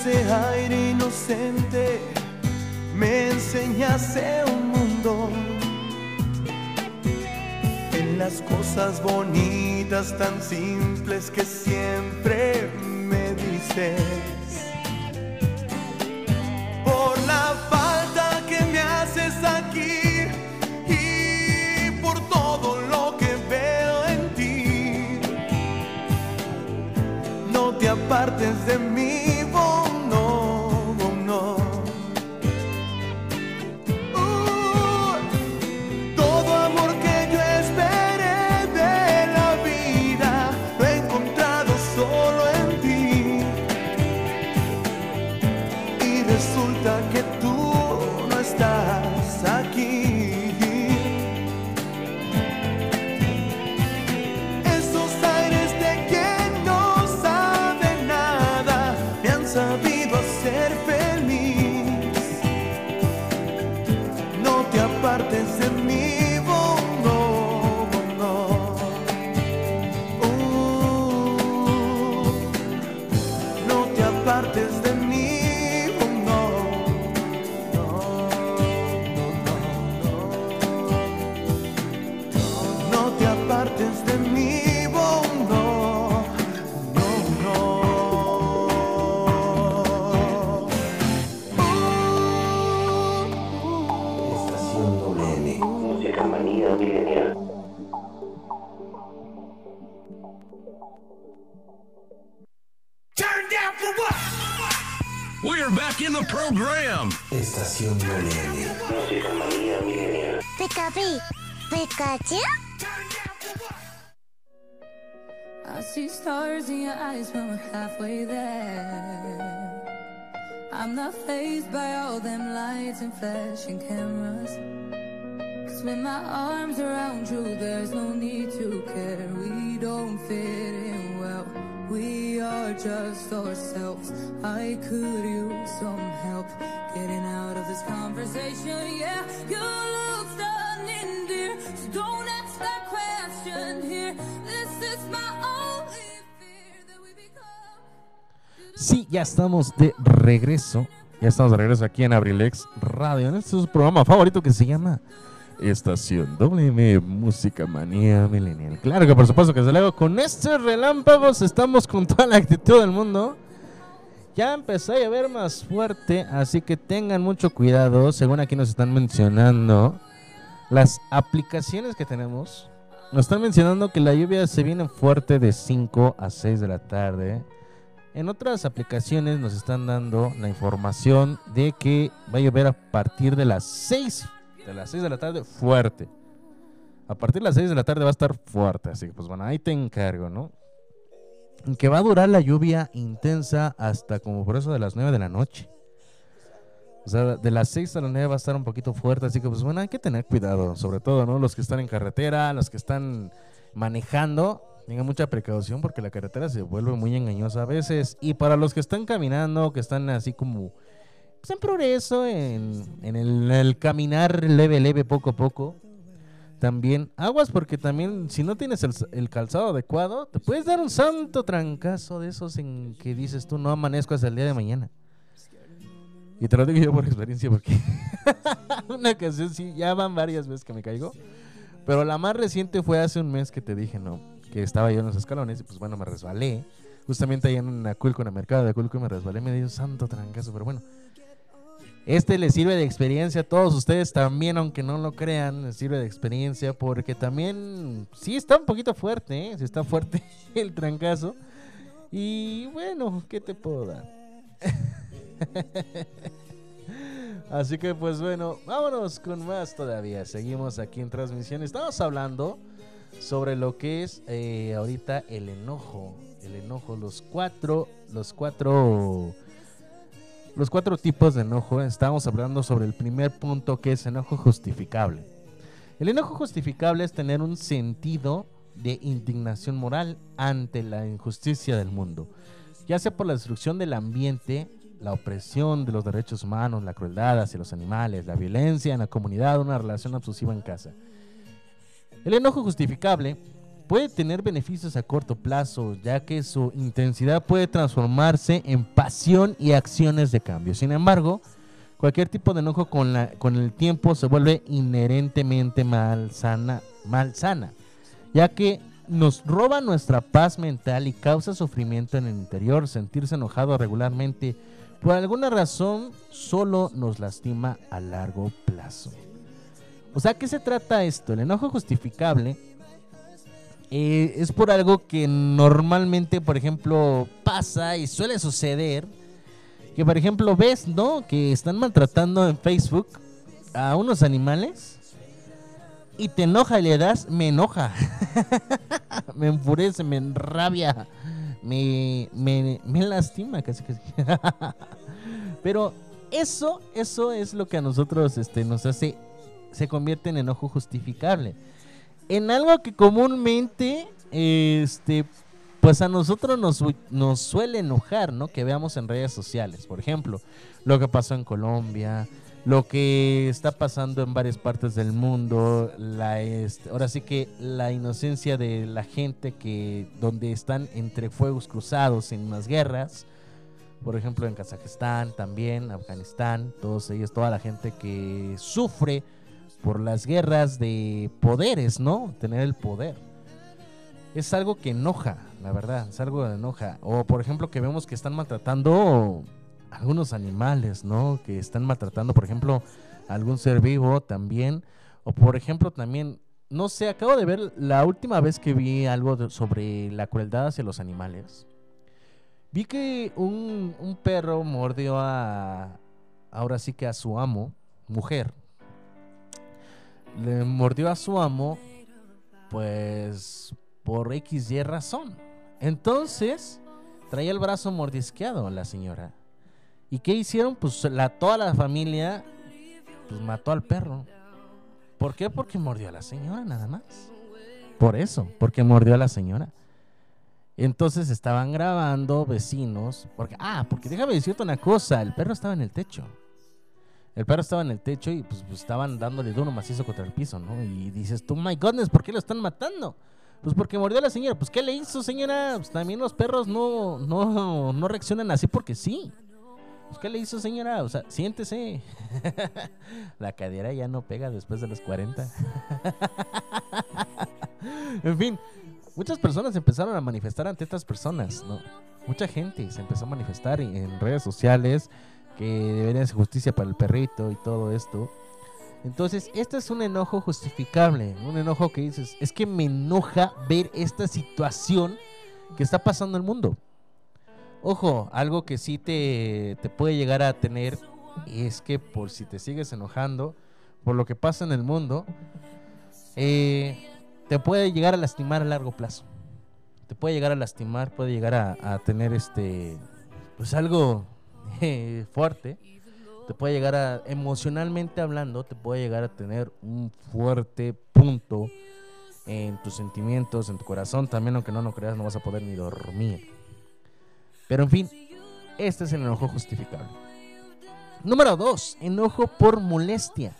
ese aire inocente me enseñase un mundo en las cosas bonitas tan simples que siempre me dices. Por la falta que me haces aquí y por todo flashing cameras. Cause with my arms around you, there's no need to care. We don't fit in well. We are just ourselves. I could use some help getting out of this conversation. Yeah, you look stunning, dear. So don't ask that question here. This is my only fear that we become. Sí, ya estamos de regreso. Ya estamos de regreso aquí en Abrilex Radio. En este es su programa favorito que se llama Estación WM Música Manía Millennial. Claro que por supuesto que se luego con estos relámpagos estamos con toda la actitud del mundo. Ya empezó a llover más fuerte, así que tengan mucho cuidado. Según aquí nos están mencionando, las aplicaciones que tenemos nos están mencionando que la lluvia se viene fuerte de 5 a 6 de la tarde. En otras aplicaciones nos están dando la información de que va a llover a partir de las 6 de las 6 de la tarde fuerte. A partir de las 6 de la tarde va a estar fuerte, así que pues bueno, ahí te encargo, ¿no? Que va a durar la lluvia intensa hasta como por eso de las 9 de la noche. O sea, de las 6 a las 9 va a estar un poquito fuerte, así que pues bueno, hay que tener cuidado, sobre todo, ¿no? Los que están en carretera, los que están manejando, tengan mucha precaución porque la carretera se vuelve muy engañosa a veces. Y para los que están caminando, que están así como pues, en progreso, en, el, caminar leve, leve, poco a poco, también aguas porque también si no tienes el, el calzado adecuado, te puedes dar un santo trancazo de esos en que dices tú no amanezco hasta el día de mañana. Y te lo digo yo por experiencia porque una ocasión sí, ya van varias veces que me caigo. Pero la más reciente fue hace un mes que te dije, no, que estaba yo en los escalones y pues bueno, me resbalé. Justamente ahí en Aculco, en el mercado de Aculco, me resbalé, me dio un santo trancazo, pero bueno. Este les sirve de experiencia a todos ustedes también, aunque no lo crean, les sirve de experiencia porque también sí está un poquito fuerte, ¿eh? Sí está fuerte el trancazo. Y bueno, ¿qué te puedo dar? Así que pues bueno, vámonos con más todavía. Seguimos aquí en transmisión. Estamos hablando sobre lo que es eh, ahorita el enojo. El enojo, los cuatro, los cuatro, los cuatro tipos de enojo. Estamos hablando sobre el primer punto que es enojo justificable. El enojo justificable es tener un sentido de indignación moral ante la injusticia del mundo, ya sea por la destrucción del ambiente, la opresión de los derechos humanos, la crueldad hacia los animales, la violencia en la comunidad, una relación abusiva en casa. El enojo justificable puede tener beneficios a corto plazo, ya que su intensidad puede transformarse en pasión y acciones de cambio. Sin embargo, cualquier tipo de enojo con, la, con el tiempo se vuelve inherentemente malsana, malsana, ya que nos roba nuestra paz mental y causa sufrimiento en el interior. Sentirse enojado regularmente por alguna razón solo nos lastima a largo plazo. O sea, ¿qué se trata esto? El enojo justificable eh, es por algo que normalmente, por ejemplo, pasa y suele suceder. Que, por ejemplo, ves, ¿no? Que están maltratando en Facebook a unos animales y te enoja y le das, me enoja. me enfurece, me enrabia, me, me, me lastima casi casi. Pero eso, eso es lo que a nosotros este, nos hace, se convierte en enojo justificable. En algo que comúnmente, este, pues a nosotros nos, nos suele enojar, ¿no? Que veamos en redes sociales. Por ejemplo, lo que pasó en Colombia, lo que está pasando en varias partes del mundo, este, ahora sí que la inocencia de la gente que donde están entre fuegos cruzados en unas guerras, por ejemplo en Kazajistán también, Afganistán, todos ellos, toda la gente que sufre por las guerras de poderes, ¿no? Tener el poder. Es algo que enoja, la verdad, es algo que enoja. O por ejemplo que vemos que están maltratando algunos animales, ¿no? Que están maltratando, por ejemplo, algún ser vivo también. O por ejemplo también, no sé, acabo de ver la última vez que vi algo sobre la crueldad hacia los animales. Vi que un perro mordió a, ahora sí que a su amo, mujer. Le mordió a su amo, pues por X y razón. Entonces, traía el brazo mordisqueado la señora. ¿Y qué hicieron? Pues la, toda la familia pues mató al perro. ¿Por qué? Porque mordió a la señora nada más. Por eso, porque mordió a la señora. Entonces estaban grabando vecinos. Porque, ah, porque déjame decirte una cosa, el perro estaba en el techo. El perro estaba en el techo y pues, pues, estaban dándole duro macizo contra el piso, ¿no? Y dices tú, my goodness, ¿por qué lo están matando? Pues porque mordió a la señora. Pues ¿qué le hizo, señora? Pues también los perros no, no, no reaccionan así porque sí. Pues ¿qué le hizo, señora? O sea, siéntese. la cadera ya no pega después de los 40. en fin, muchas personas empezaron a manifestar ante estas personas, ¿no? Mucha gente se empezó a manifestar en, redes sociales que debería ser justicia para el perrito y todo esto. Entonces, este es un enojo justificable, un enojo que dices, es que me enoja ver esta situación que está pasando en el mundo. Ojo, algo que sí te, te puede llegar a tener es que por si te sigues enojando por lo que pasa en el mundo, eh, te puede llegar a lastimar a largo plazo. Te puede llegar a lastimar, puede llegar a, a tener este, pues algo fuerte. Te puede llegar a, emocionalmente hablando, te puede llegar a tener un fuerte punto en tus sentimientos, en tu corazón. También, aunque no lo creas, no vas a poder ni dormir. Pero en fin, este es el enojo justificable. Número 2. Enojo por molestia.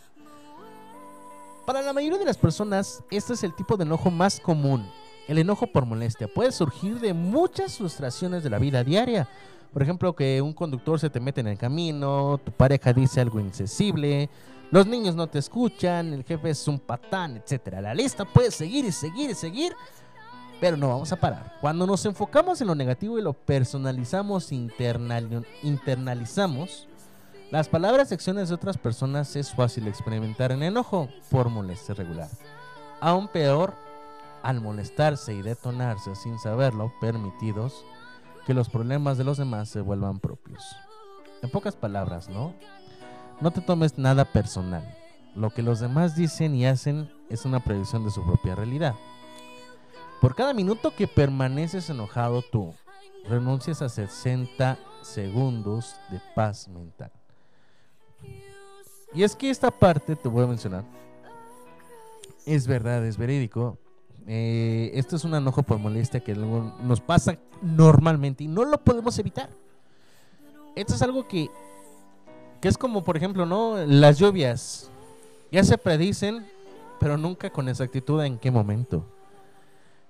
Para la mayoría de las personas, este es el tipo de enojo más común. El enojo por molestia puede surgir de muchas frustraciones de la vida diaria. Por ejemplo, que un conductor se te mete en el camino, tu pareja dice algo insensible, los niños no te escuchan, el jefe es un patán, etc. La lista puede seguir y seguir y seguir, pero no vamos a parar. Cuando nos enfocamos en lo negativo y lo personalizamos, internali- internalizamos, las palabras y acciones de otras personas es fácil experimentar en enojo por molestia regular. Aún peor, al molestarse y detonarse sin saberlo, permitidos que los problemas de los demás se vuelvan propios. En pocas palabras, ¿no? No te tomes nada personal. Lo que los demás dicen y hacen es una predicción de su propia realidad. Por cada minuto que permaneces enojado tú, renuncias a 60 segundos de paz mental. Y es que esta parte, te voy a mencionar, es verdad, es verídico. Eh, esto es un enojo por molestia que luego nos pasa normalmente y no lo podemos evitar. Esto es algo que, que es como, por ejemplo, ¿no? Las lluvias ya se predicen, pero nunca con exactitud en qué momento.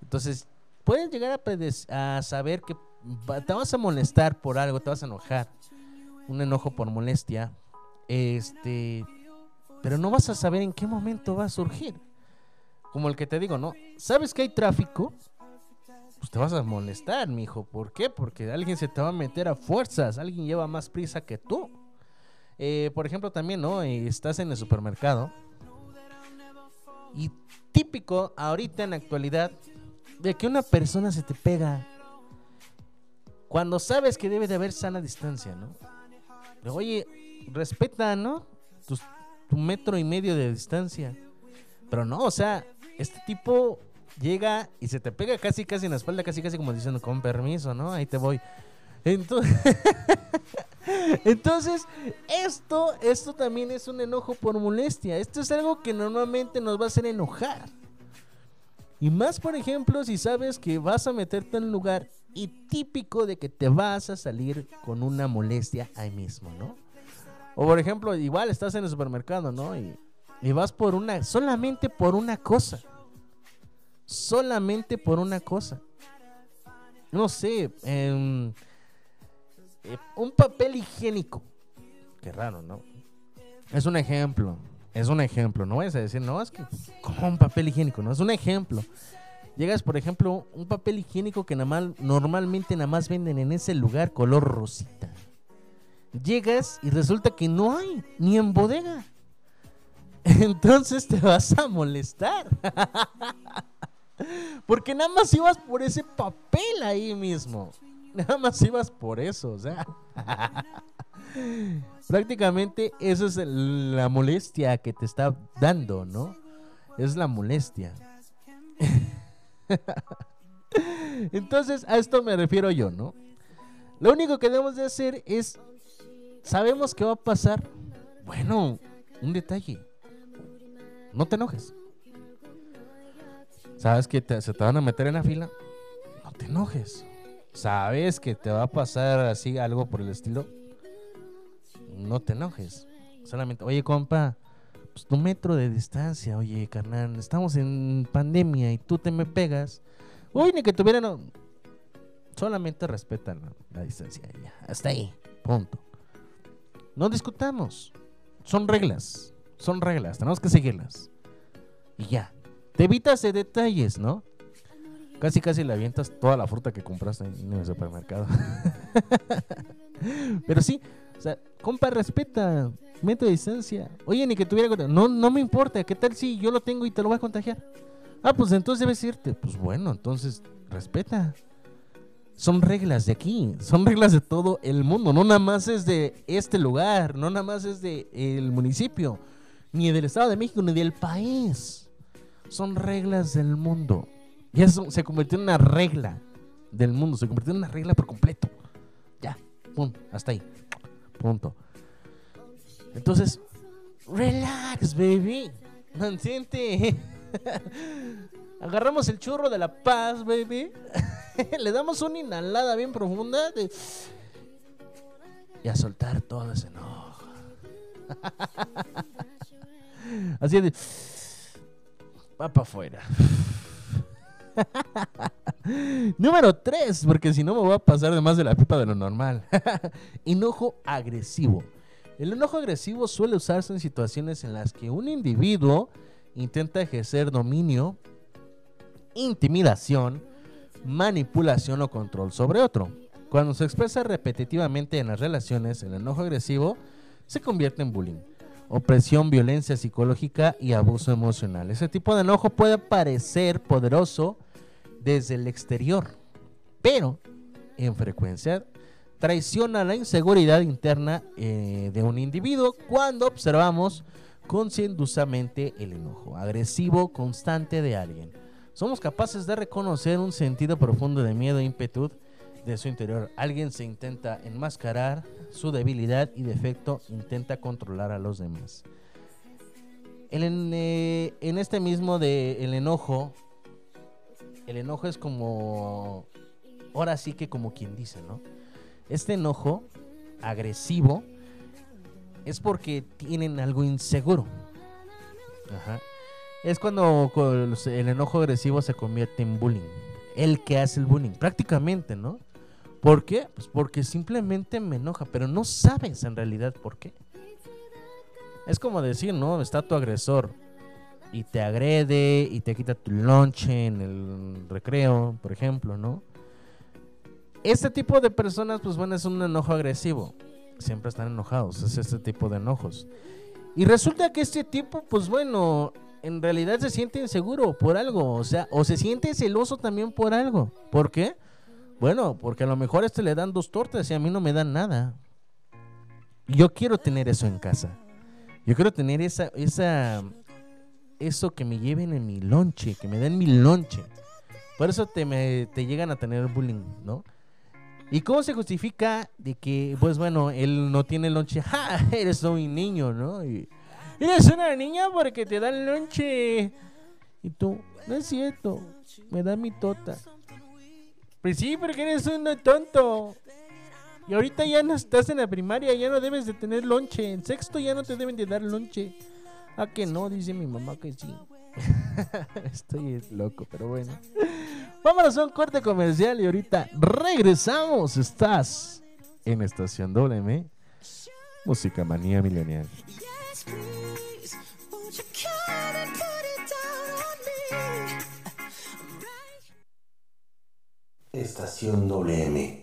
Entonces, puedes llegar a, a saber que te vas a molestar por algo, te vas a enojar. Un enojo por molestia. Este. Pero no vas a saber en qué momento va a surgir. Como el que te digo, ¿no? ¿Sabes que hay tráfico? Pues te vas a molestar, mijo. ¿Por qué? Porque alguien se te va a meter a fuerzas. Alguien lleva más prisa que tú. Eh, por ejemplo, también, ¿no? Eh, estás en el supermercado. Y típico ahorita en la actualidad de que una persona se te pega cuando sabes que debe de haber sana distancia, ¿no? Oye, respeta, ¿no? Tu metro y medio de distancia. Pero no, o sea, este tipo llega y se te pega casi, casi en la espalda, casi, casi como diciendo, con permiso, ¿no? Ahí te voy. Entonces, Entonces, esto, esto también es un enojo por molestia. Esto es algo que normalmente nos va a hacer enojar. Y más, por ejemplo, si sabes que vas a meterte en un lugar y típico de que te vas a salir con una molestia ahí mismo, ¿no? O por ejemplo, igual estás en el supermercado, ¿no? Y, y vas por una, solamente por una cosa. Solamente por una cosa. No sé, em, eh, un papel higiénico. Qué raro, ¿no? Es un ejemplo. Es un ejemplo. No vayas a decir, no, es que como un papel higiénico, no, es un ejemplo. Llegas, por ejemplo, un papel higiénico que normalmente nada más venden en ese lugar color rosita. Llegas y resulta que no hay, ni en bodega. Entonces te vas a molestar. Porque nada más ibas por ese papel ahí mismo. Nada más ibas por eso, o sea. Prácticamente eso es la molestia que te está dando, ¿no? Es la molestia. Entonces, a esto me refiero yo, ¿no? Lo único que debemos de hacer es, sabemos que va a pasar, bueno, un detalle, no te enojes. ¿Sabes que se te van a meter en la fila? No te enojes. ¿Sabes que te va a pasar así algo por el estilo? No te enojes. Solamente, oye, compa, pues tu metro de distancia, oye, carnal, estamos en pandemia y tú te me pegas. Uy, ni que tuvieran. no. Solamente respetan la, distancia. ya. Hasta ahí. Punto. No discutamos. Son reglas. Son reglas. Tenemos que seguirlas. Y ya. Te evitas de detalles, ¿no? Casi, casi le avientas toda la fruta que compraste en el supermercado. Pero sí, o sea, compa, respeta. Metro de distancia. Oye, ni que tuviera. No, no me importa. ¿Qué tal si yo lo tengo y te lo voy a contagiar? Ah, pues entonces debes irte. Pues bueno, entonces respeta. Son reglas de aquí, son reglas de todo el mundo, no nada más es de este lugar, no nada más es de el municipio, ni del Estado de México, ni del país. Son reglas del mundo. Y eso se convirtió en una regla del mundo, se convirtió en una regla por completo. Ya, pum, hasta ahí. Punto. Entonces, relax, baby. Mantente. Agarramos el churro de la paz, baby. Le damos una inhalada bien profunda y a soltar todo ese enojo. Así de va para afuera. Número 3, porque si no me voy a pasar de más de la pipa de lo normal. enojo agresivo. El enojo agresivo suele usarse en situaciones en las que un individuo intenta ejercer dominio, intimidación, manipulación o control sobre otro. Cuando se expresa repetitivamente en las relaciones, el enojo agresivo se convierte en bullying, opresión, violencia psicológica y abuso emocional. Ese tipo de enojo puede parecer poderoso desde el exterior, pero en frecuencia traiciona la inseguridad interna eh, de un individuo cuando observamos conscientosamente el enojo agresivo constante de alguien. Somos capaces de reconocer un sentido profundo de miedo e ímpetu de su interior. Alguien se intenta enmascarar su debilidad y defecto, intenta controlar a los demás. En, eh, en este mismo de el enojo, el enojo es como, ahora sí que como quien dice, ¿no? Este enojo agresivo es porque tienen algo inseguro. Ajá. Es cuando el enojo agresivo se convierte en bullying. El que hace el bullying, prácticamente, ¿no? ¿Por qué? Pues porque simplemente me enoja, pero no sabes en realidad por qué. Es como decir, ¿no? Está tu agresor y te agrede y te quita tu lonche en el recreo, por ejemplo, ¿no? Este tipo de personas, pues bueno, es un enojo agresivo. Siempre están enojados, es este tipo de enojos. Y resulta que este tipo, pues bueno, en realidad se siente inseguro por algo, o sea, o se siente celoso también por algo. ¿Por qué? Bueno, porque a lo mejor a este le dan dos tortas y a mí no me dan nada. Yo quiero tener eso en casa. Yo quiero tener esa, esa, eso que me lleven en mi lonche, que me den mi lonche. Por eso te, me, te llegan a tener bullying, ¿no? ¿Y cómo se justifica de que, pues bueno, él no tiene lonche? ¡Ja! Eres un niño, ¿no? Eres una niña porque te dan lonche. Y tú, no es cierto, me da mi tota. Pues sí, porque eres un tonto. Y ahorita ya no estás en la primaria, ya no debes de tener lonche. En sexto ya no te deben de dar lonche. Ah, que no, dice mi mamá que sí. Estoy loco, pero bueno. Vámonos a un corte comercial y ahorita regresamos. Estás en Estación WM. ¿eh? Música Manía Milenial. Yes, Estación WM.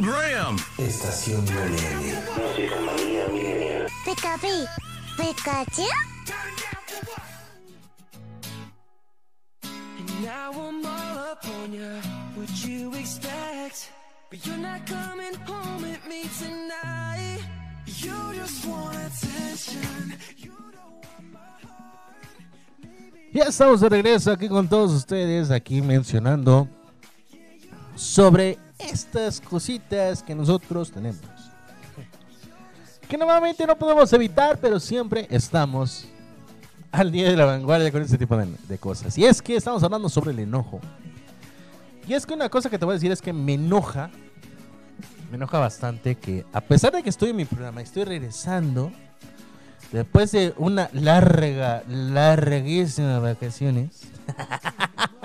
program. Estación Millennial. Música manía millennial. Pikachu. And now I'm all up on ya. What you expect? But you're not coming home with me tonight. You just want attention. You Ya estamos de regreso aquí con todos ustedes, aquí mencionando sobre estas cositas que nosotros tenemos. Que normalmente no podemos evitar, pero siempre estamos al día de la vanguardia con este tipo de, de cosas. Y es que estamos hablando sobre el enojo. Y es que una cosa que te voy a decir es que me enoja, me enoja bastante que a pesar de que estoy en mi programa, estoy regresando después de una larga, larguísima vacaciones.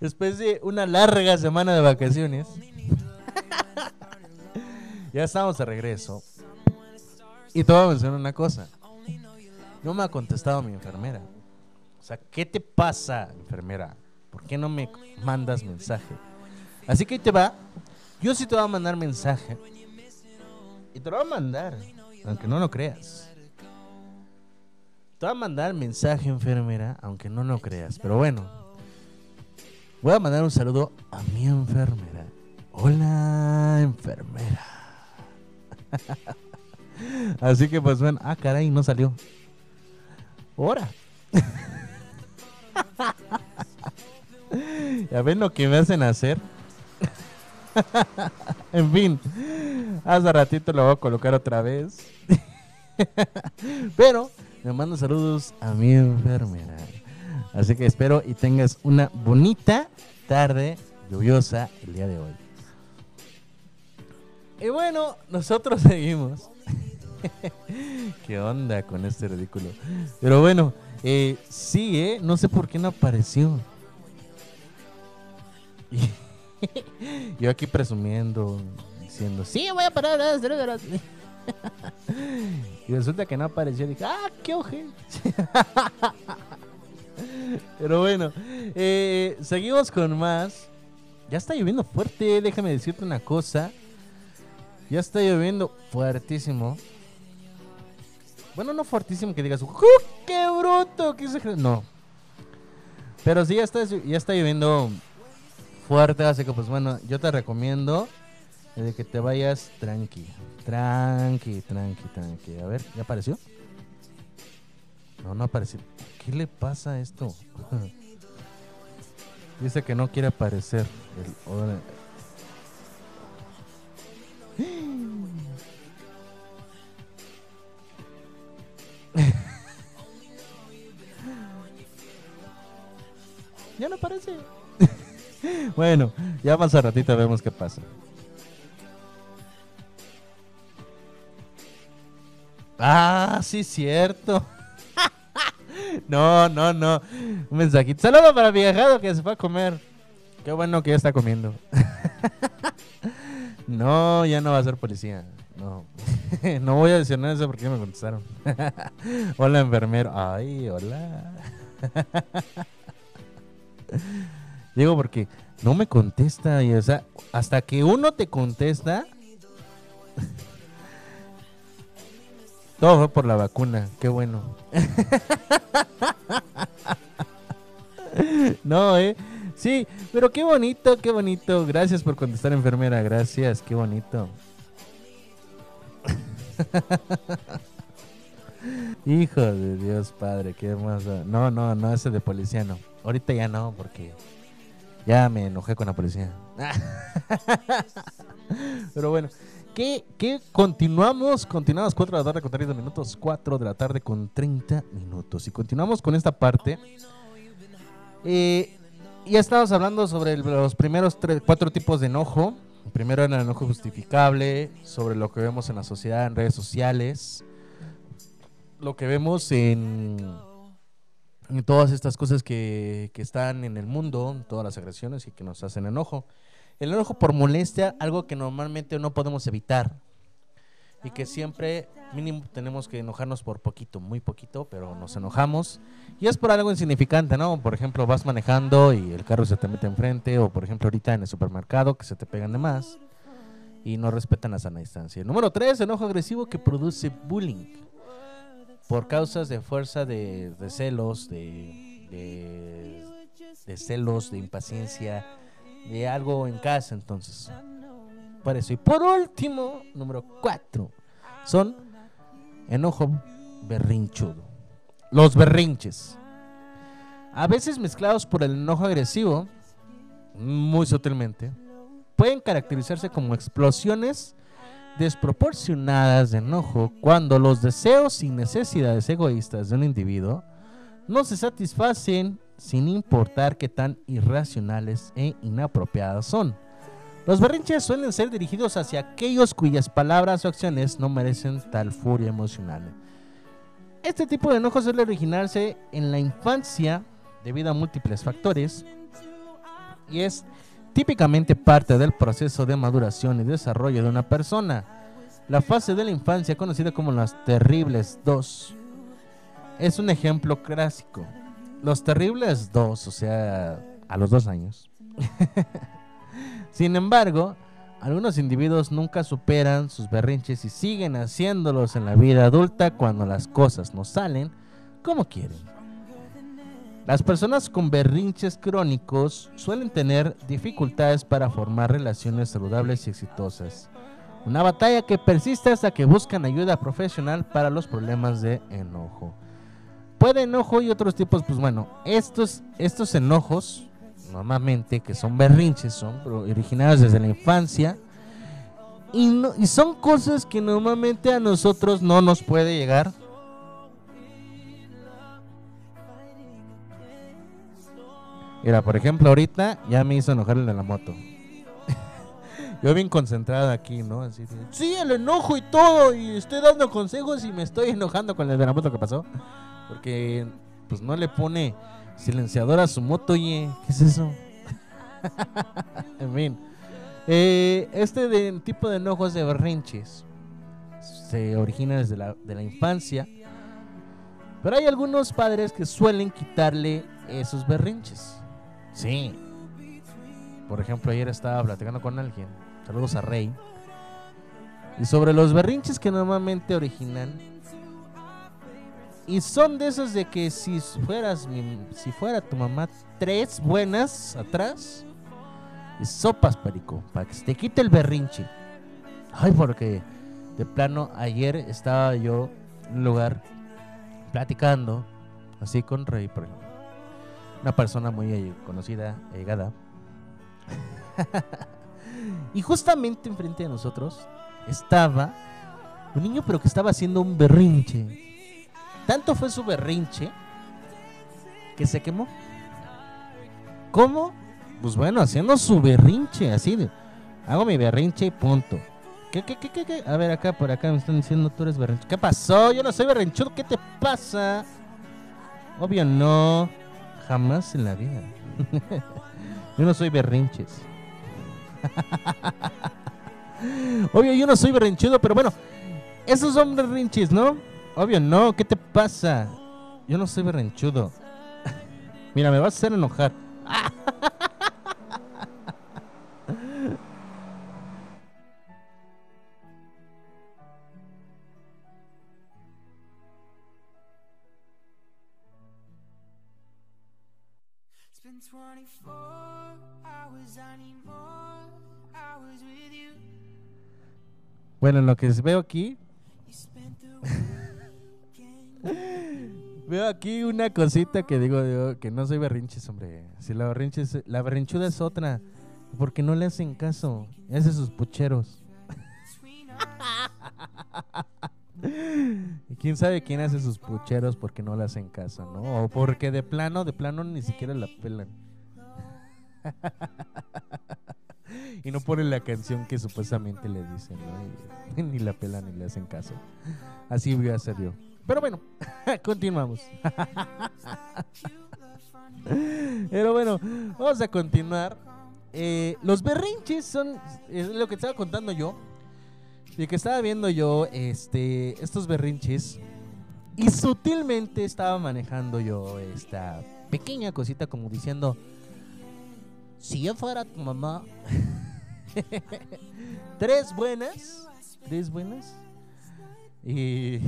después de una larga semana de vacaciones. ya estamos de regreso. Y te voy a mencionar una cosa. No me ha contestado mi enfermera. O sea, ¿qué te pasa, enfermera? ¿Por qué no me mandas mensaje? Así que ahí te va. Yo sí te voy a mandar mensaje. Y te lo voy a mandar, aunque no lo creas. Te voy a mandar mensaje, enfermera, aunque no lo creas. Pero bueno, voy a mandar un saludo a mi enfermera. Hola, enfermera. Así que pues bueno, ah, caray, no salió. Ahora. ya ven lo que me hacen hacer. en fin, hace ratito lo voy a colocar otra vez. Pero me mando saludos a mi enfermera. Así que espero y tengas una bonita tarde lluviosa el día de hoy. Y bueno, nosotros seguimos. ¿Qué onda con este ridículo? Pero bueno, eh, sí, ¿eh? No sé por qué no apareció. Yo aquí presumiendo, diciendo, sí, voy a parar. ah, será, será". Y resulta que no apareció. Dije, ah, qué oje. Pero bueno, eh, seguimos con más. Ya está lloviendo fuerte, déjame decirte una cosa. Ya está lloviendo fuertísimo. Bueno, no fuertísimo que digas, "Uh, ¡qué bruto! ¿Qué se cree?". No. Pero sí, ya está, ya está lloviendo fuerte, así que pues bueno, yo te recomiendo de que te vayas tranqui. Tranqui, tranqui, tranqui. A ver, ¿ya apareció? No, no apareció. ¿Qué le pasa a esto? Dice que no quiere aparecer. El, ya no aparece. bueno, ya más a ratito vemos qué pasa. Ah, sí, cierto. No, no, no. Un mensajito. Saludo para viajado que se fue a comer. Qué bueno que ya está comiendo. no, ya no va a ser policía. No. no voy a mencionar eso porque me contestaron. hola, enfermero. Ay, hola. Digo porque no me contesta. Y, o sea, hasta que uno te contesta. Todo fue por la vacuna. Qué bueno. no, eh. Sí, pero qué bonito, qué bonito. Gracias por contestar, enfermera. Gracias, qué bonito. Hijo de Dios, padre, qué hermoso. No, no, no, ese de policía no. Ahorita ya no, porque ya me enojé con la policía. Pero bueno, ¿Qué, qué? continuamos? Continuamos 4 de la tarde con 30 minutos, 4 de la tarde con 30 minutos. Y continuamos con esta parte. Eh, ya estábamos hablando sobre los primeros tres, cuatro tipos de enojo. El primero era el enojo justificable, sobre lo que vemos en la sociedad, en redes sociales. Lo que vemos en, en todas estas cosas que, que están en el mundo, todas las agresiones y que nos hacen enojo. El enojo por molestia, algo que normalmente no podemos evitar. Y que siempre, mínimo, tenemos que enojarnos por poquito, muy poquito, pero nos enojamos. Y es por algo insignificante, ¿no? Por ejemplo, vas manejando y el carro se te mete enfrente, o por ejemplo, ahorita en el supermercado que se te pegan de más y no respetan la sana distancia. Número 3, enojo agresivo que produce bullying por causas de fuerza de, celos, de celos, de impaciencia, de algo en casa, entonces. Por eso. Y por último, número 4, son enojo berrinchudo. Los berrinches. A veces mezclados por el enojo agresivo, muy sutilmente, pueden caracterizarse como explosiones desproporcionadas de enojo cuando los deseos y necesidades egoístas de un individuo no se satisfacen sin importar qué tan irracionales e inapropiadas son. Los berrinches suelen ser dirigidos hacia aquellos cuyas palabras o acciones no merecen tal furia emocional. Este tipo de enojo suele originarse en la infancia debido a múltiples factores y es típicamente parte del proceso de maduración y desarrollo de una persona. La fase de la infancia, conocida como las terribles dos, es un ejemplo clásico. Los terribles dos, o sea, a los dos años. Sin embargo, algunos individuos nunca superan sus berrinches y siguen haciéndolos en la vida adulta cuando las cosas no salen como quieren. Las personas con berrinches crónicos suelen tener dificultades para formar relaciones saludables y exitosas. Una batalla que persiste hasta que buscan ayuda profesional para los problemas de enojo. Puede enojo y otros tipos, pues bueno, estos, estos enojos, normalmente que son berrinches, son originados desde la infancia y, no- y son cosas que normalmente a nosotros no nos puede llegar. Mira, por ejemplo, ahorita ya me hizo enojar el de la moto. Yo bien concentrado aquí, ¿no? Así de, sí, el enojo y todo, y estoy dando consejos y me estoy enojando con el de la moto que pasó. Porque, pues no le pone silenciador a su moto, oye, ¿qué es eso? en fin, eh, este tipo de enojos de berrinches se origina desde la, de la infancia. Pero hay algunos padres que suelen quitarle esos berrinches. Sí. Por ejemplo, ayer estaba platicando con alguien. Saludos a Rey. Y sobre los berrinches que normalmente originan. Y son de esos de que si fueras mi- si fuera tu mamá tres buenas atrás. Y sopas, perico, para que se te quite el berrinche. Ay, porque de plano ayer estaba yo en un lugar platicando así con Rey, por. Una persona muy eh, conocida, llegada. y justamente enfrente de nosotros estaba un niño, pero que estaba haciendo un berrinche. Tanto fue su berrinche que se quemó. ¿Cómo? Pues bueno, haciendo su berrinche, así. Hago mi berrinche y punto. ¿Qué, qué, qué, qué, qué? A ver, acá, por acá me están diciendo tú eres berrinchudo. ¿Qué pasó? Yo no soy berrinchudo. ¿Qué te pasa? Obvio no. Jamás en la vida. yo no soy berrinches. Obvio, yo no soy berrinchudo, pero bueno. Esos son berrinches, ¿no? Obvio no. ¿Qué te pasa? Yo no soy berrinchudo. Mira, me vas a hacer enojar. It's been 24 hours, I need more hours with you. Bueno, lo que veo aquí. Veo aquí una cosita que digo yo, que no soy berrinches, hombre. Si la berrinches, la berrinchuda es otra. Porque no le hacen caso. Hace sus pucheros. Y quién sabe quién hace sus pucheros porque no le hacen caso, ¿no? O porque de plano, de plano ni siquiera la pelan. y no ponen la canción que supuestamente le dicen, ¿no? Ni la pelan ni le hacen caso. Así voy a ser yo. Pero bueno, continuamos. Pero bueno, vamos a continuar. Eh, los berrinches son es lo que estaba contando yo. Y que estaba viendo yo este, estos berrinches. Y sutilmente estaba manejando yo esta pequeña cosita como diciendo, si yo fuera tu mamá, tres buenas, tres buenas. Y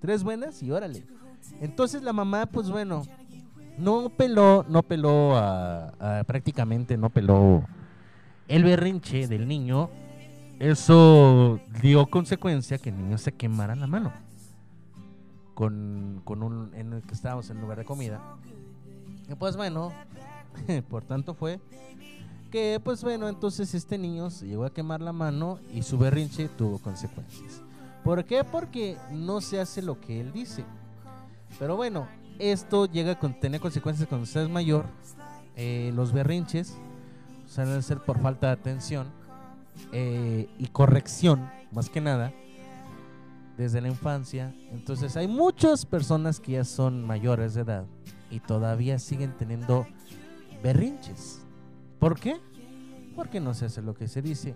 tres buenas y órale. Entonces la mamá, pues bueno, no peló, no peló a, prácticamente no peló el berrinche del niño. Eso dio consecuencia que el niño se quemara la mano. Con, con un en el que estábamos en lugar de comida. Y pues bueno, por tanto fue que pues bueno, entonces este niño se llegó a quemar la mano y su berrinche tuvo consecuencias. ¿Por qué? Porque no se hace lo que él dice. Pero bueno, esto llega a tener consecuencias cuando usted es mayor. Eh, los berrinches suelen ser por falta de atención eh, y corrección, más que nada, desde la infancia. Entonces hay muchas personas que ya son mayores de edad y todavía siguen teniendo berrinches. ¿Por qué? Porque no se hace lo que se dice.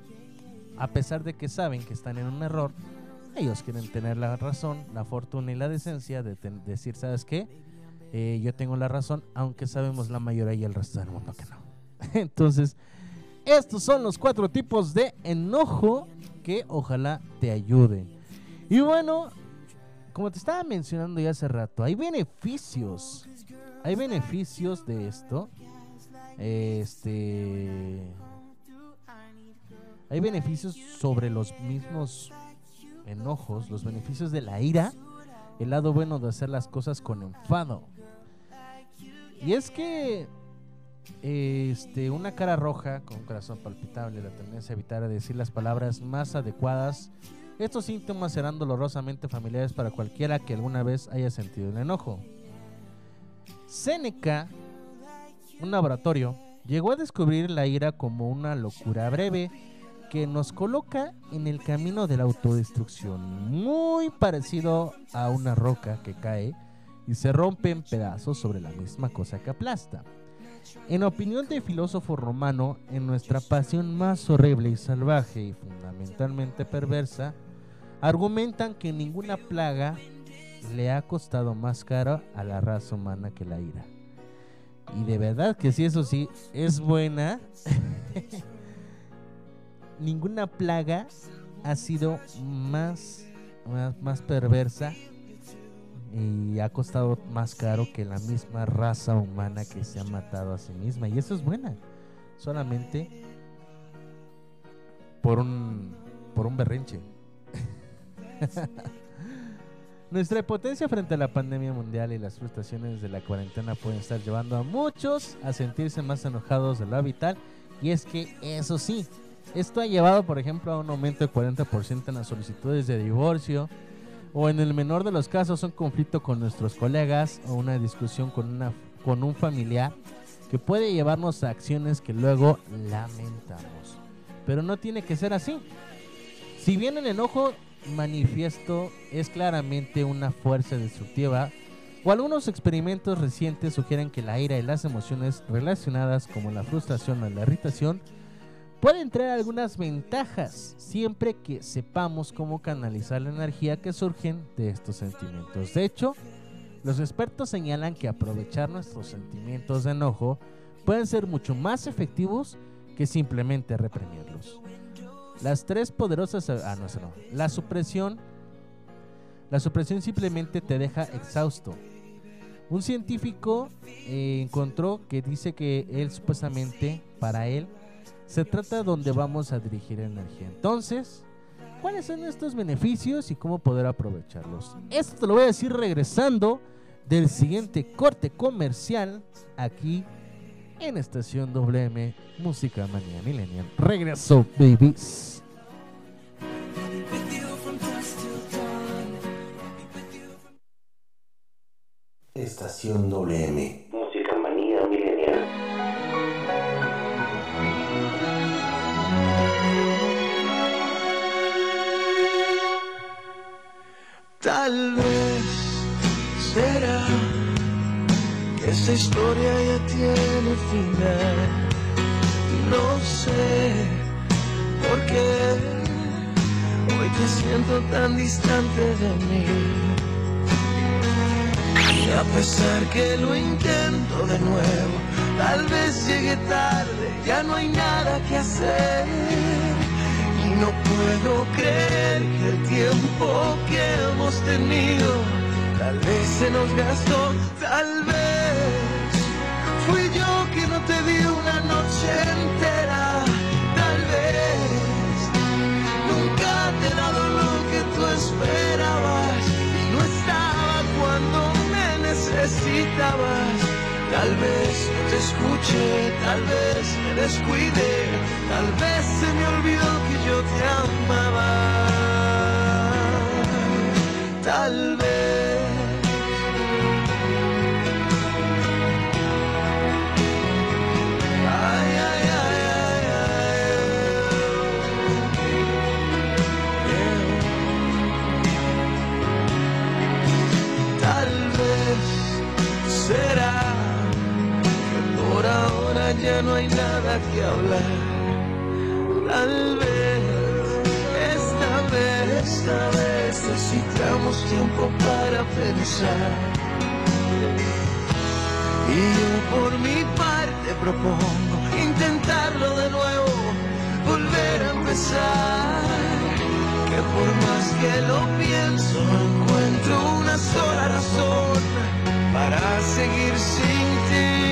A pesar de que saben que están en un error, ellos quieren tener la razón, la fortuna y la decencia de decir, ¿sabes qué? Eh, yo tengo la razón, aunque sabemos la mayoría y el resto del mundo que no. Entonces, estos son los cuatro tipos de enojo que ojalá te ayuden. Y bueno, como te estaba mencionando ya hace rato, hay beneficios. Hay beneficios de esto. Este. Hay beneficios sobre los mismos enojos, los beneficios de la ira, el lado bueno de hacer las cosas con enfado. Y es que este, una cara roja con un corazón palpitable, la tendencia a evitar a decir las palabras más adecuadas. Estos síntomas serán dolorosamente familiares para cualquiera que alguna vez haya sentido el enojo. Seneca, un laboratorio, llegó a descubrir la ira como una locura breve que nos coloca en el camino de la autodestrucción, muy parecido a una roca que cae y se rompe en pedazos sobre la misma cosa que aplasta. En opinión del filósofo romano, en nuestra pasión más horrible y salvaje y fundamentalmente perversa, argumentan que ninguna plaga le ha costado más caro a la raza humana que la ira. Y de verdad que sí, eso sí, es buena. ninguna plaga ha sido más, más, perversa y ha costado más caro que la misma raza humana que se ha matado a sí misma. Y eso es buena. Solamente por un, por un berrinche. Nuestra impotencia frente a la pandemia mundial y las frustraciones de la cuarentena pueden estar llevando a muchos a sentirse más enojados de lo habitual. Y es que eso sí, esto ha llevado, por ejemplo, a un aumento de 40% en las solicitudes de divorcio, o en el menor de los casos un conflicto con nuestros colegas o una discusión con, una, con un familiar que puede llevarnos a acciones que luego lamentamos. Pero no tiene que ser así. Si bien el enojo manifiesto es claramente una fuerza destructiva, o algunos experimentos recientes sugieren que la ira y las emociones relacionadas como la frustración o la irritación pueden traer algunas ventajas siempre que sepamos cómo canalizar la energía que surgen de estos sentimientos. De hecho, los expertos señalan que aprovechar nuestros sentimientos de enojo pueden ser mucho más efectivos que simplemente reprimirlos. Las tres poderosas... Ah, no, no. La supresión... La supresión simplemente te deja exhausto. Un científico eh, encontró que dice que él supuestamente, para él, se trata de donde vamos a dirigir energía. Entonces, ¿cuáles son estos beneficios y cómo poder aprovecharlos? Esto te lo voy a decir regresando del siguiente corte comercial aquí en Estación WM, Música Manía Millennial. Regreso, babies. Estación WM. Tal vez será que esa historia ya tiene final. No sé por qué hoy te siento tan distante de mí. Y a pesar que lo intento de nuevo, tal vez llegue tarde, ya no hay nada que hacer. No puedo creer que el tiempo que hemos tenido tal vez se nos gastó, tal vez fui yo que no te di una noche entera, tal vez nunca te he dado lo que tú esperabas y no estaba cuando me necesitabas. Tal vez te escuché, tal vez me descuidé, tal vez se me olvidó que yo te amaba. Tal vez. Ya no hay nada que hablar. Tal vez, esta vez, esta vez necesitamos tiempo para pensar. Y yo por mi parte propongo intentarlo de nuevo, volver a empezar. Que por más que lo pienso, encuentro una sola razón para seguir sin ti.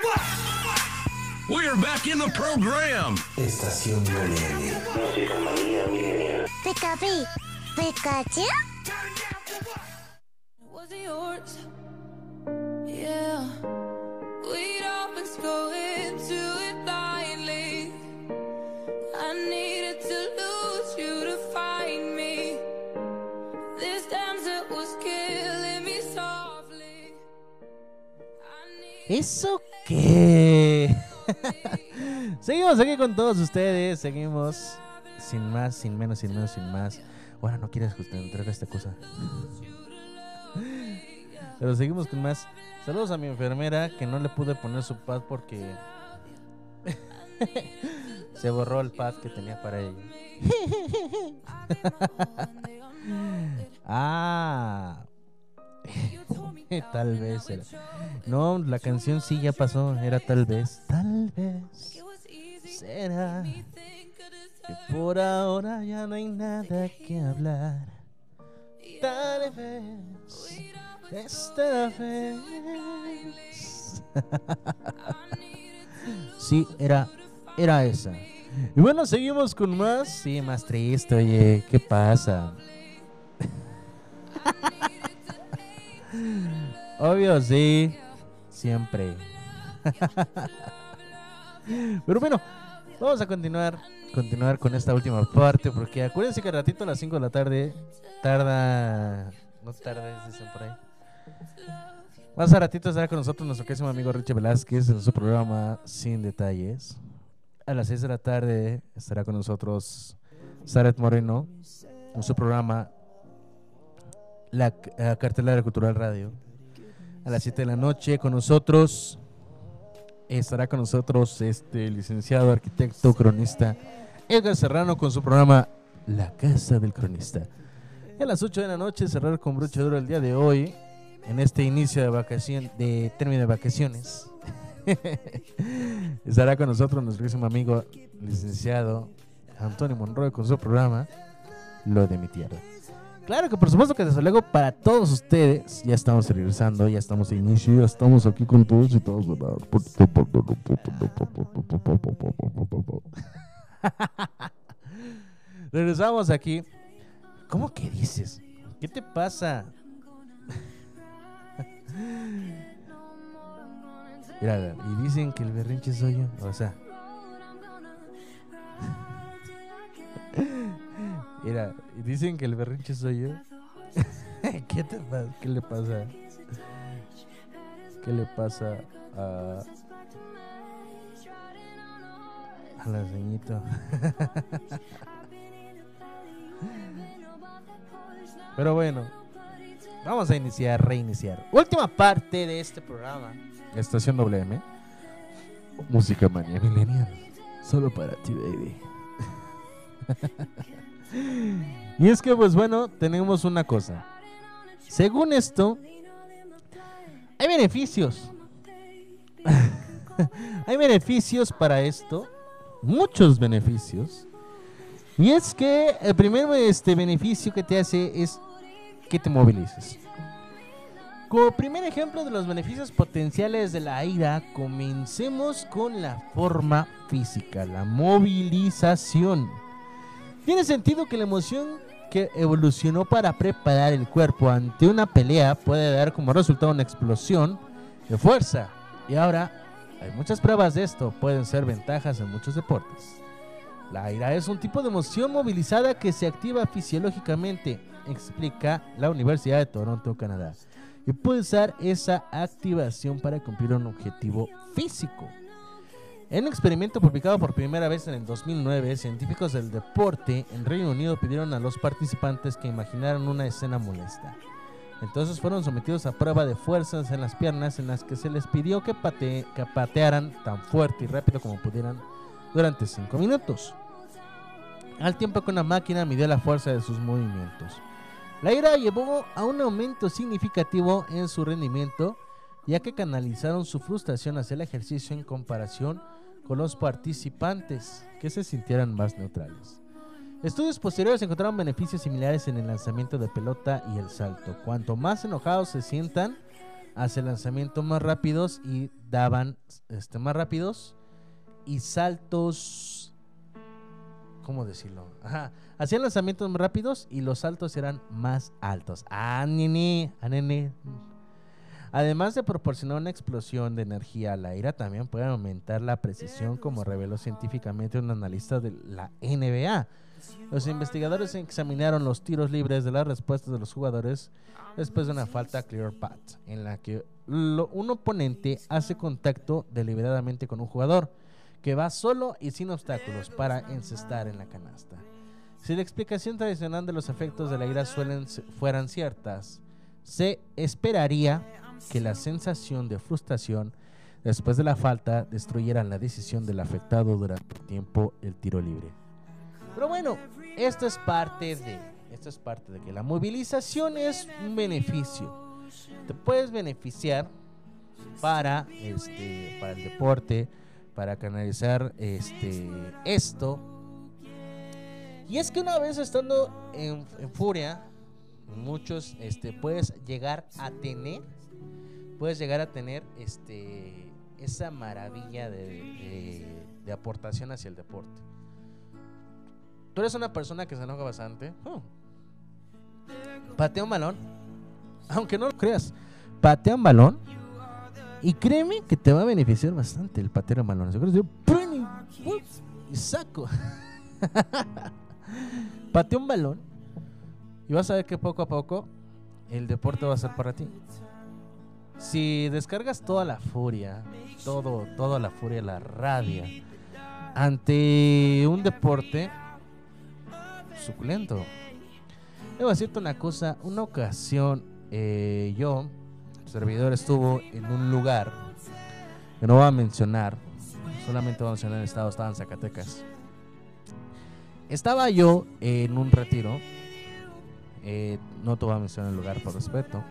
For what? We're back in the program. Estación Millennial. Música manía millennial. Pikapi, Pikachu. Was it yours? Yeah. We'd always go into it blindly. I needed to lose you to find me. This dance was killing me softly. ¿Eso qué? seguimos aquí con todos ustedes. Seguimos sin más, sin menos, sin menos, sin más. Ahora no quieres a esta cosa. Pero seguimos con más. Saludos a mi enfermera que no le pude poner su pad porque se borró el pad que tenía para ella. ah, tal vez era. No, la canción sí ya pasó. Era tal vez, tal vez será que por ahora ya no hay nada que hablar. Tal vez esta vez. sí, era, era esa. Y bueno, seguimos con más. Sí, más triste, oye, ¿qué pasa? Obvio, sí. Siempre. Pero bueno, vamos a continuar continuar con esta última parte porque acuérdense que al ratito a las 5 de la tarde tarda no tarda, dicen por ahí. Más a ratito estará con nosotros nuestro querido amigo Richie Velázquez en su programa Sin Detalles. A las 6 de la tarde estará con nosotros Saret Moreno en su programa La eh, Cartelera Cultural Radio. A las 7 de la noche con nosotros estará con nosotros este licenciado arquitecto cronista Edgar Serrano con su programa La Casa del Cronista. A las 8 de la noche cerrar con broche de oro el día de hoy en este inicio de vacación de término de vacaciones. estará con nosotros nuestro querido amigo licenciado Antonio Monroy con su programa Lo de mi tierra. Claro que por supuesto que desde luego para todos ustedes ya estamos regresando, ya estamos de inicio, ya estamos aquí con todos y todos. ¿verdad? Regresamos aquí. ¿Cómo que dices? ¿Qué te pasa? Mira, y dicen que el berrinche soy yo, o sea. Mira, dicen que el berrinche soy yo. ¿Qué te pasa? ¿Qué le pasa? ¿Qué le pasa a a la ceñito? Pero bueno, vamos a iniciar, reiniciar. Última parte de este programa. Estación WM. Música manía milenial. Solo para ti, baby. y es que, pues bueno, tenemos una cosa. Según esto, hay beneficios. hay beneficios para esto. Muchos beneficios. Y es que el primer este, beneficio que te hace es que te movilices. Como primer ejemplo de los beneficios potenciales de la ira, comencemos con la forma física, la movilización. Tiene sentido que la emoción que evolucionó para preparar el cuerpo ante una pelea puede dar como resultado una explosión de fuerza. Y ahora hay muchas pruebas de esto, pueden ser ventajas en muchos deportes. La ira es un tipo de emoción movilizada que se activa fisiológicamente, explica la Universidad de Toronto, Canadá, y puede usar esa activación para cumplir un objetivo físico. En un experimento publicado por primera vez en el 2009, científicos del deporte en Reino Unido pidieron a los participantes que imaginaran una escena molesta. Entonces fueron sometidos a prueba de fuerzas en las piernas en las que se les pidió que, pate- que patearan tan fuerte y rápido como pudieran durante 5 minutos. Al tiempo que una máquina midió la fuerza de sus movimientos. La ira llevó a un aumento significativo en su rendimiento, ya que canalizaron su frustración hacia el ejercicio en comparación con los participantes, que se sintieran más neutrales. Estudios posteriores encontraron beneficios similares en el lanzamiento de pelota y el salto. Cuanto más enojados se sientan hacia el lanzamiento más rápidos y daban este, más rápidos y saltos ¿cómo decirlo? Ajá, hacían lanzamientos más rápidos y los saltos eran más altos. Ah, nene, ah, nene. Además de proporcionar una explosión de energía a la ira, también puede aumentar la precisión, como reveló científicamente un analista de la NBA. Los investigadores examinaron los tiros libres de las respuestas de los jugadores después de una falta clear path, en la que lo- un oponente hace contacto deliberadamente con un jugador que va solo y sin obstáculos para encestar en la canasta. Si la explicación tradicional de los efectos de la ira suelen, fueran ciertas, se esperaría que la sensación de frustración después de la falta destruyera la decisión del afectado durante tiempo el tiro libre. Pero bueno, esto es parte de, es parte de que la movilización es un beneficio. Te puedes beneficiar para este, para el deporte, para canalizar este esto. Y es que una vez estando en, en furia, muchos este puedes llegar a tener puedes llegar a tener este esa maravilla de, de- aportación hacia el deporte. Tú eres una persona que se enoja bastante. oh, Patea un balón, aunque no lo creas, patea un balón y créeme que te va a beneficiar bastante el patear un balón. Yo, y saco. patea un balón y vas a ver que poco a poco el deporte va a ser para ti. Si descargas toda la furia, todo, toda la furia, la rabia, ante un deporte suculento. Debo decirte una cosa, una ocasión eh, yo, servidor estuvo en un lugar que no voy a mencionar, solamente voy a mencionar el estado, estaba en Zacatecas. Estaba yo en un retiro, eh, no te voy a mencionar el lugar por respeto.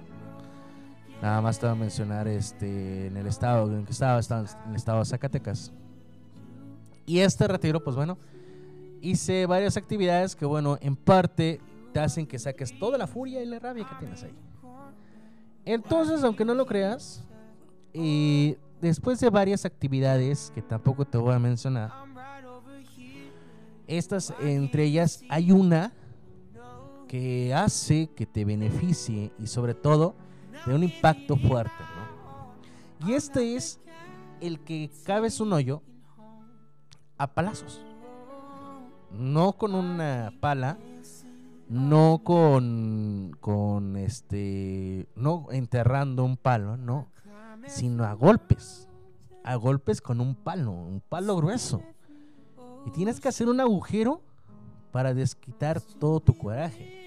Nada más te voy a mencionar este en el estado en que estaba, estaba en el estado de Zacatecas. Y este retiro, pues bueno, hice varias actividades que, bueno, en parte te hacen que saques toda la furia y la rabia que tienes ahí. Entonces, aunque no lo creas, después de varias actividades que tampoco te voy a mencionar, estas, entre ellas, hay una que hace que te beneficie y sobre todo de un impacto fuerte. ¿no? Y este es el que cabes un hoyo a palazos. No con una pala, no con, con este, no enterrando un palo, no, sino a golpes. A golpes con un palo, un palo grueso. Y tienes que hacer un agujero para desquitar todo tu coraje.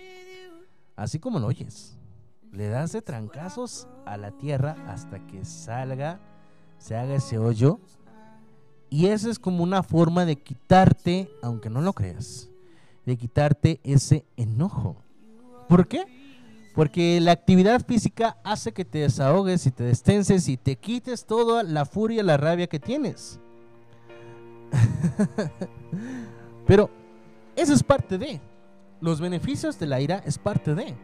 Así como lo oyes. Le das de trancazos a la tierra hasta que salga, se haga ese hoyo. Y esa es como una forma de quitarte, aunque no lo creas, de quitarte ese enojo. ¿Por qué? Porque la actividad física hace que te desahogues y te destenses y te quites toda la furia, la rabia que tienes. Pero eso es parte de. Los beneficios de la ira es parte de.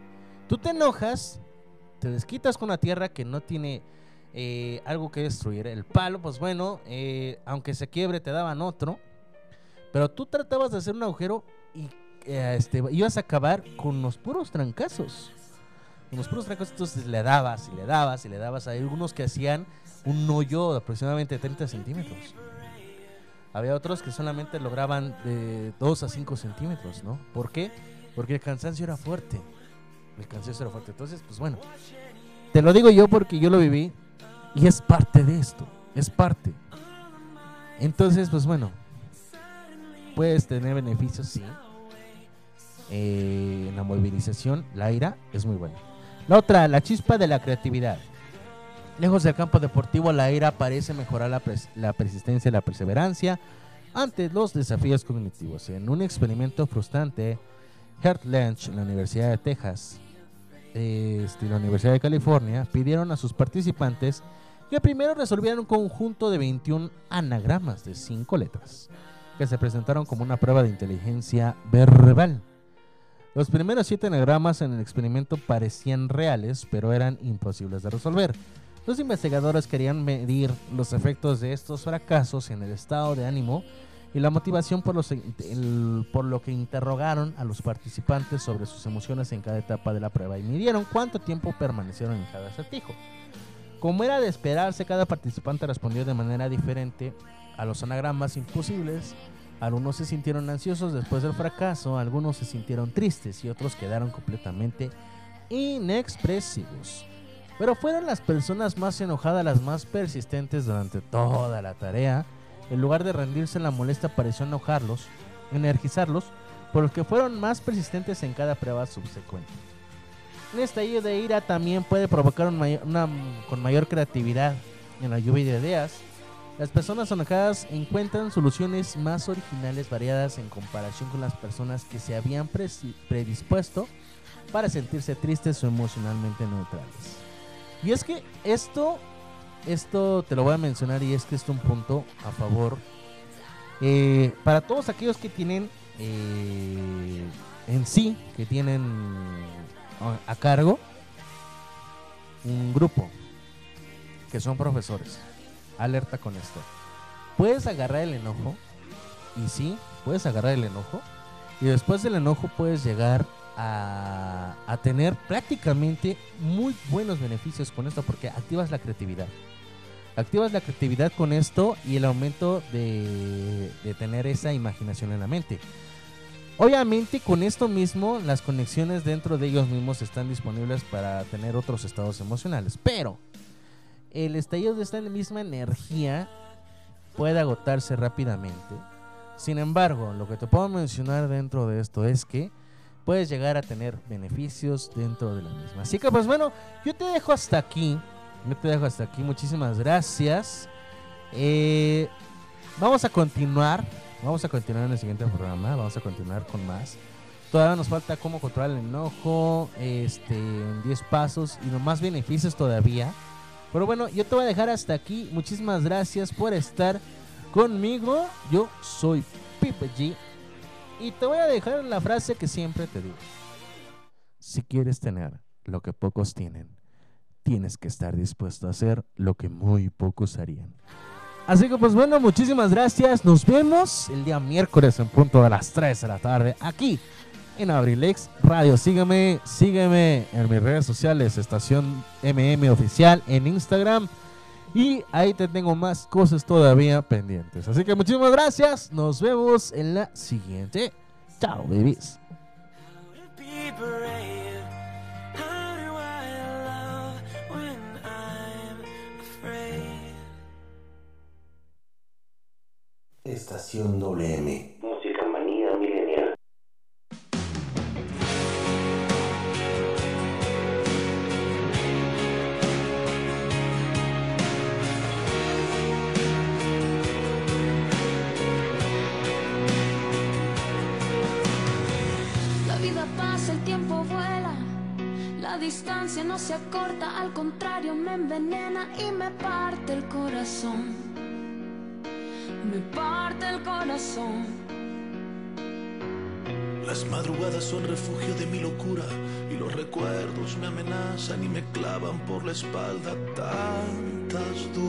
Tú te enojas, te desquitas con la tierra que no tiene eh, algo que destruir. El palo, pues bueno, eh, aunque se quiebre, te daban otro. Pero tú tratabas de hacer un agujero y eh, este, ibas a acabar con los puros trancazos. Con los puros trancazos, entonces le dabas y le dabas y le dabas. Hay algunos que hacían un hoyo de aproximadamente 30 centímetros. Había otros que solamente lograban de 2 a 5 centímetros, ¿no? ¿Por qué? Porque el cansancio era fuerte. El cansancio era fuerte. Entonces, pues bueno, te lo digo yo porque yo lo viví y es parte de esto. Es parte. Entonces, pues bueno, puedes tener beneficios, sí. Eh, en la movilización, la ira es muy buena. La otra, la chispa de la creatividad. Lejos del campo deportivo, la ira parece mejorar la, pres- la persistencia y la perseverancia ante los desafíos cognitivos. En un experimento frustrante, Hert Lynch, en la Universidad de Texas, eh, este, la Universidad de California pidieron a sus participantes que primero resolvieran un conjunto de 21 anagramas de 5 letras, que se presentaron como una prueba de inteligencia verbal. Los primeros 7 anagramas en el experimento parecían reales, pero eran imposibles de resolver. Los investigadores querían medir los efectos de estos fracasos en el estado de ánimo y la motivación por, los- el- por lo que interrogaron a los participantes sobre sus emociones en cada etapa de la prueba y midieron cuánto tiempo permanecieron en cada acertijo. Como era de esperarse, cada participante respondió de manera diferente a los anagramas imposibles. Algunos se sintieron ansiosos después del fracaso, algunos se sintieron tristes y otros quedaron completamente inexpresivos. Pero fueron las personas más enojadas las más persistentes durante toda la tarea. En lugar de rendirse la molestia pareció enojarlos, energizarlos, por los que fueron más persistentes en cada prueba subsecuente. Un estallido de ira también puede provocar una, con mayor creatividad en la lluvia de ideas. Las personas enojadas encuentran soluciones más originales variadas en comparación con las personas que se habían predispuesto para sentirse tristes o emocionalmente neutrales. Y es que esto, esto te lo voy a mencionar y es que es un punto a favor eh, para todos aquellos que tienen eh, en sí, que tienen a- cargo un grupo, que son profesores. Alerta con esto. Puedes agarrar el enojo, y sí, puedes agarrar el enojo, y después del enojo puedes llegar a tener prácticamente muy buenos beneficios con esto, porque activas la creatividad. Activas la creatividad con esto y el aumento de, tener esa imaginación en la mente. Obviamente con esto mismo las conexiones dentro de ellos mismos están disponibles para tener otros estados emocionales. Pero el estallido de esta misma energía puede agotarse rápidamente. Sin embargo, lo que te puedo mencionar dentro de esto es que puedes llegar a tener beneficios dentro de la misma. Así que pues bueno, yo te dejo hasta aquí. Yo te dejo hasta aquí. Muchísimas gracias. Eh, vamos a continuar. Vamos a continuar en el siguiente programa. Vamos a continuar con más. Todavía nos falta cómo controlar el enojo. Este, en 10 pasos. Y más beneficios todavía. Pero bueno, yo te voy a dejar hasta aquí. Muchísimas gracias por estar conmigo. Yo soy Pipe G. Y te voy a dejar la frase que siempre te digo. Si quieres tener lo que pocos tienen, tienes que estar dispuesto a hacer lo que muy pocos harían. Así que pues bueno, muchísimas gracias. Nos vemos el día miércoles en punto de las 3 de la tarde aquí en Abrilex Radio. Sígueme, sígueme en mis redes sociales, estación MM oficial en Instagram. Y ahí te tengo más cosas todavía pendientes. Así que muchísimas gracias. Nos vemos en la siguiente. Chao, babies. Estación WM. Música manía milenial. La vida pasa, el tiempo vuela. La distancia no se acorta, al contrario me envenena y me parte el corazón. Me parte el corazón. Las madrugadas son refugio de mi locura y los recuerdos me amenazan y me clavan por la espalda tantas dudas,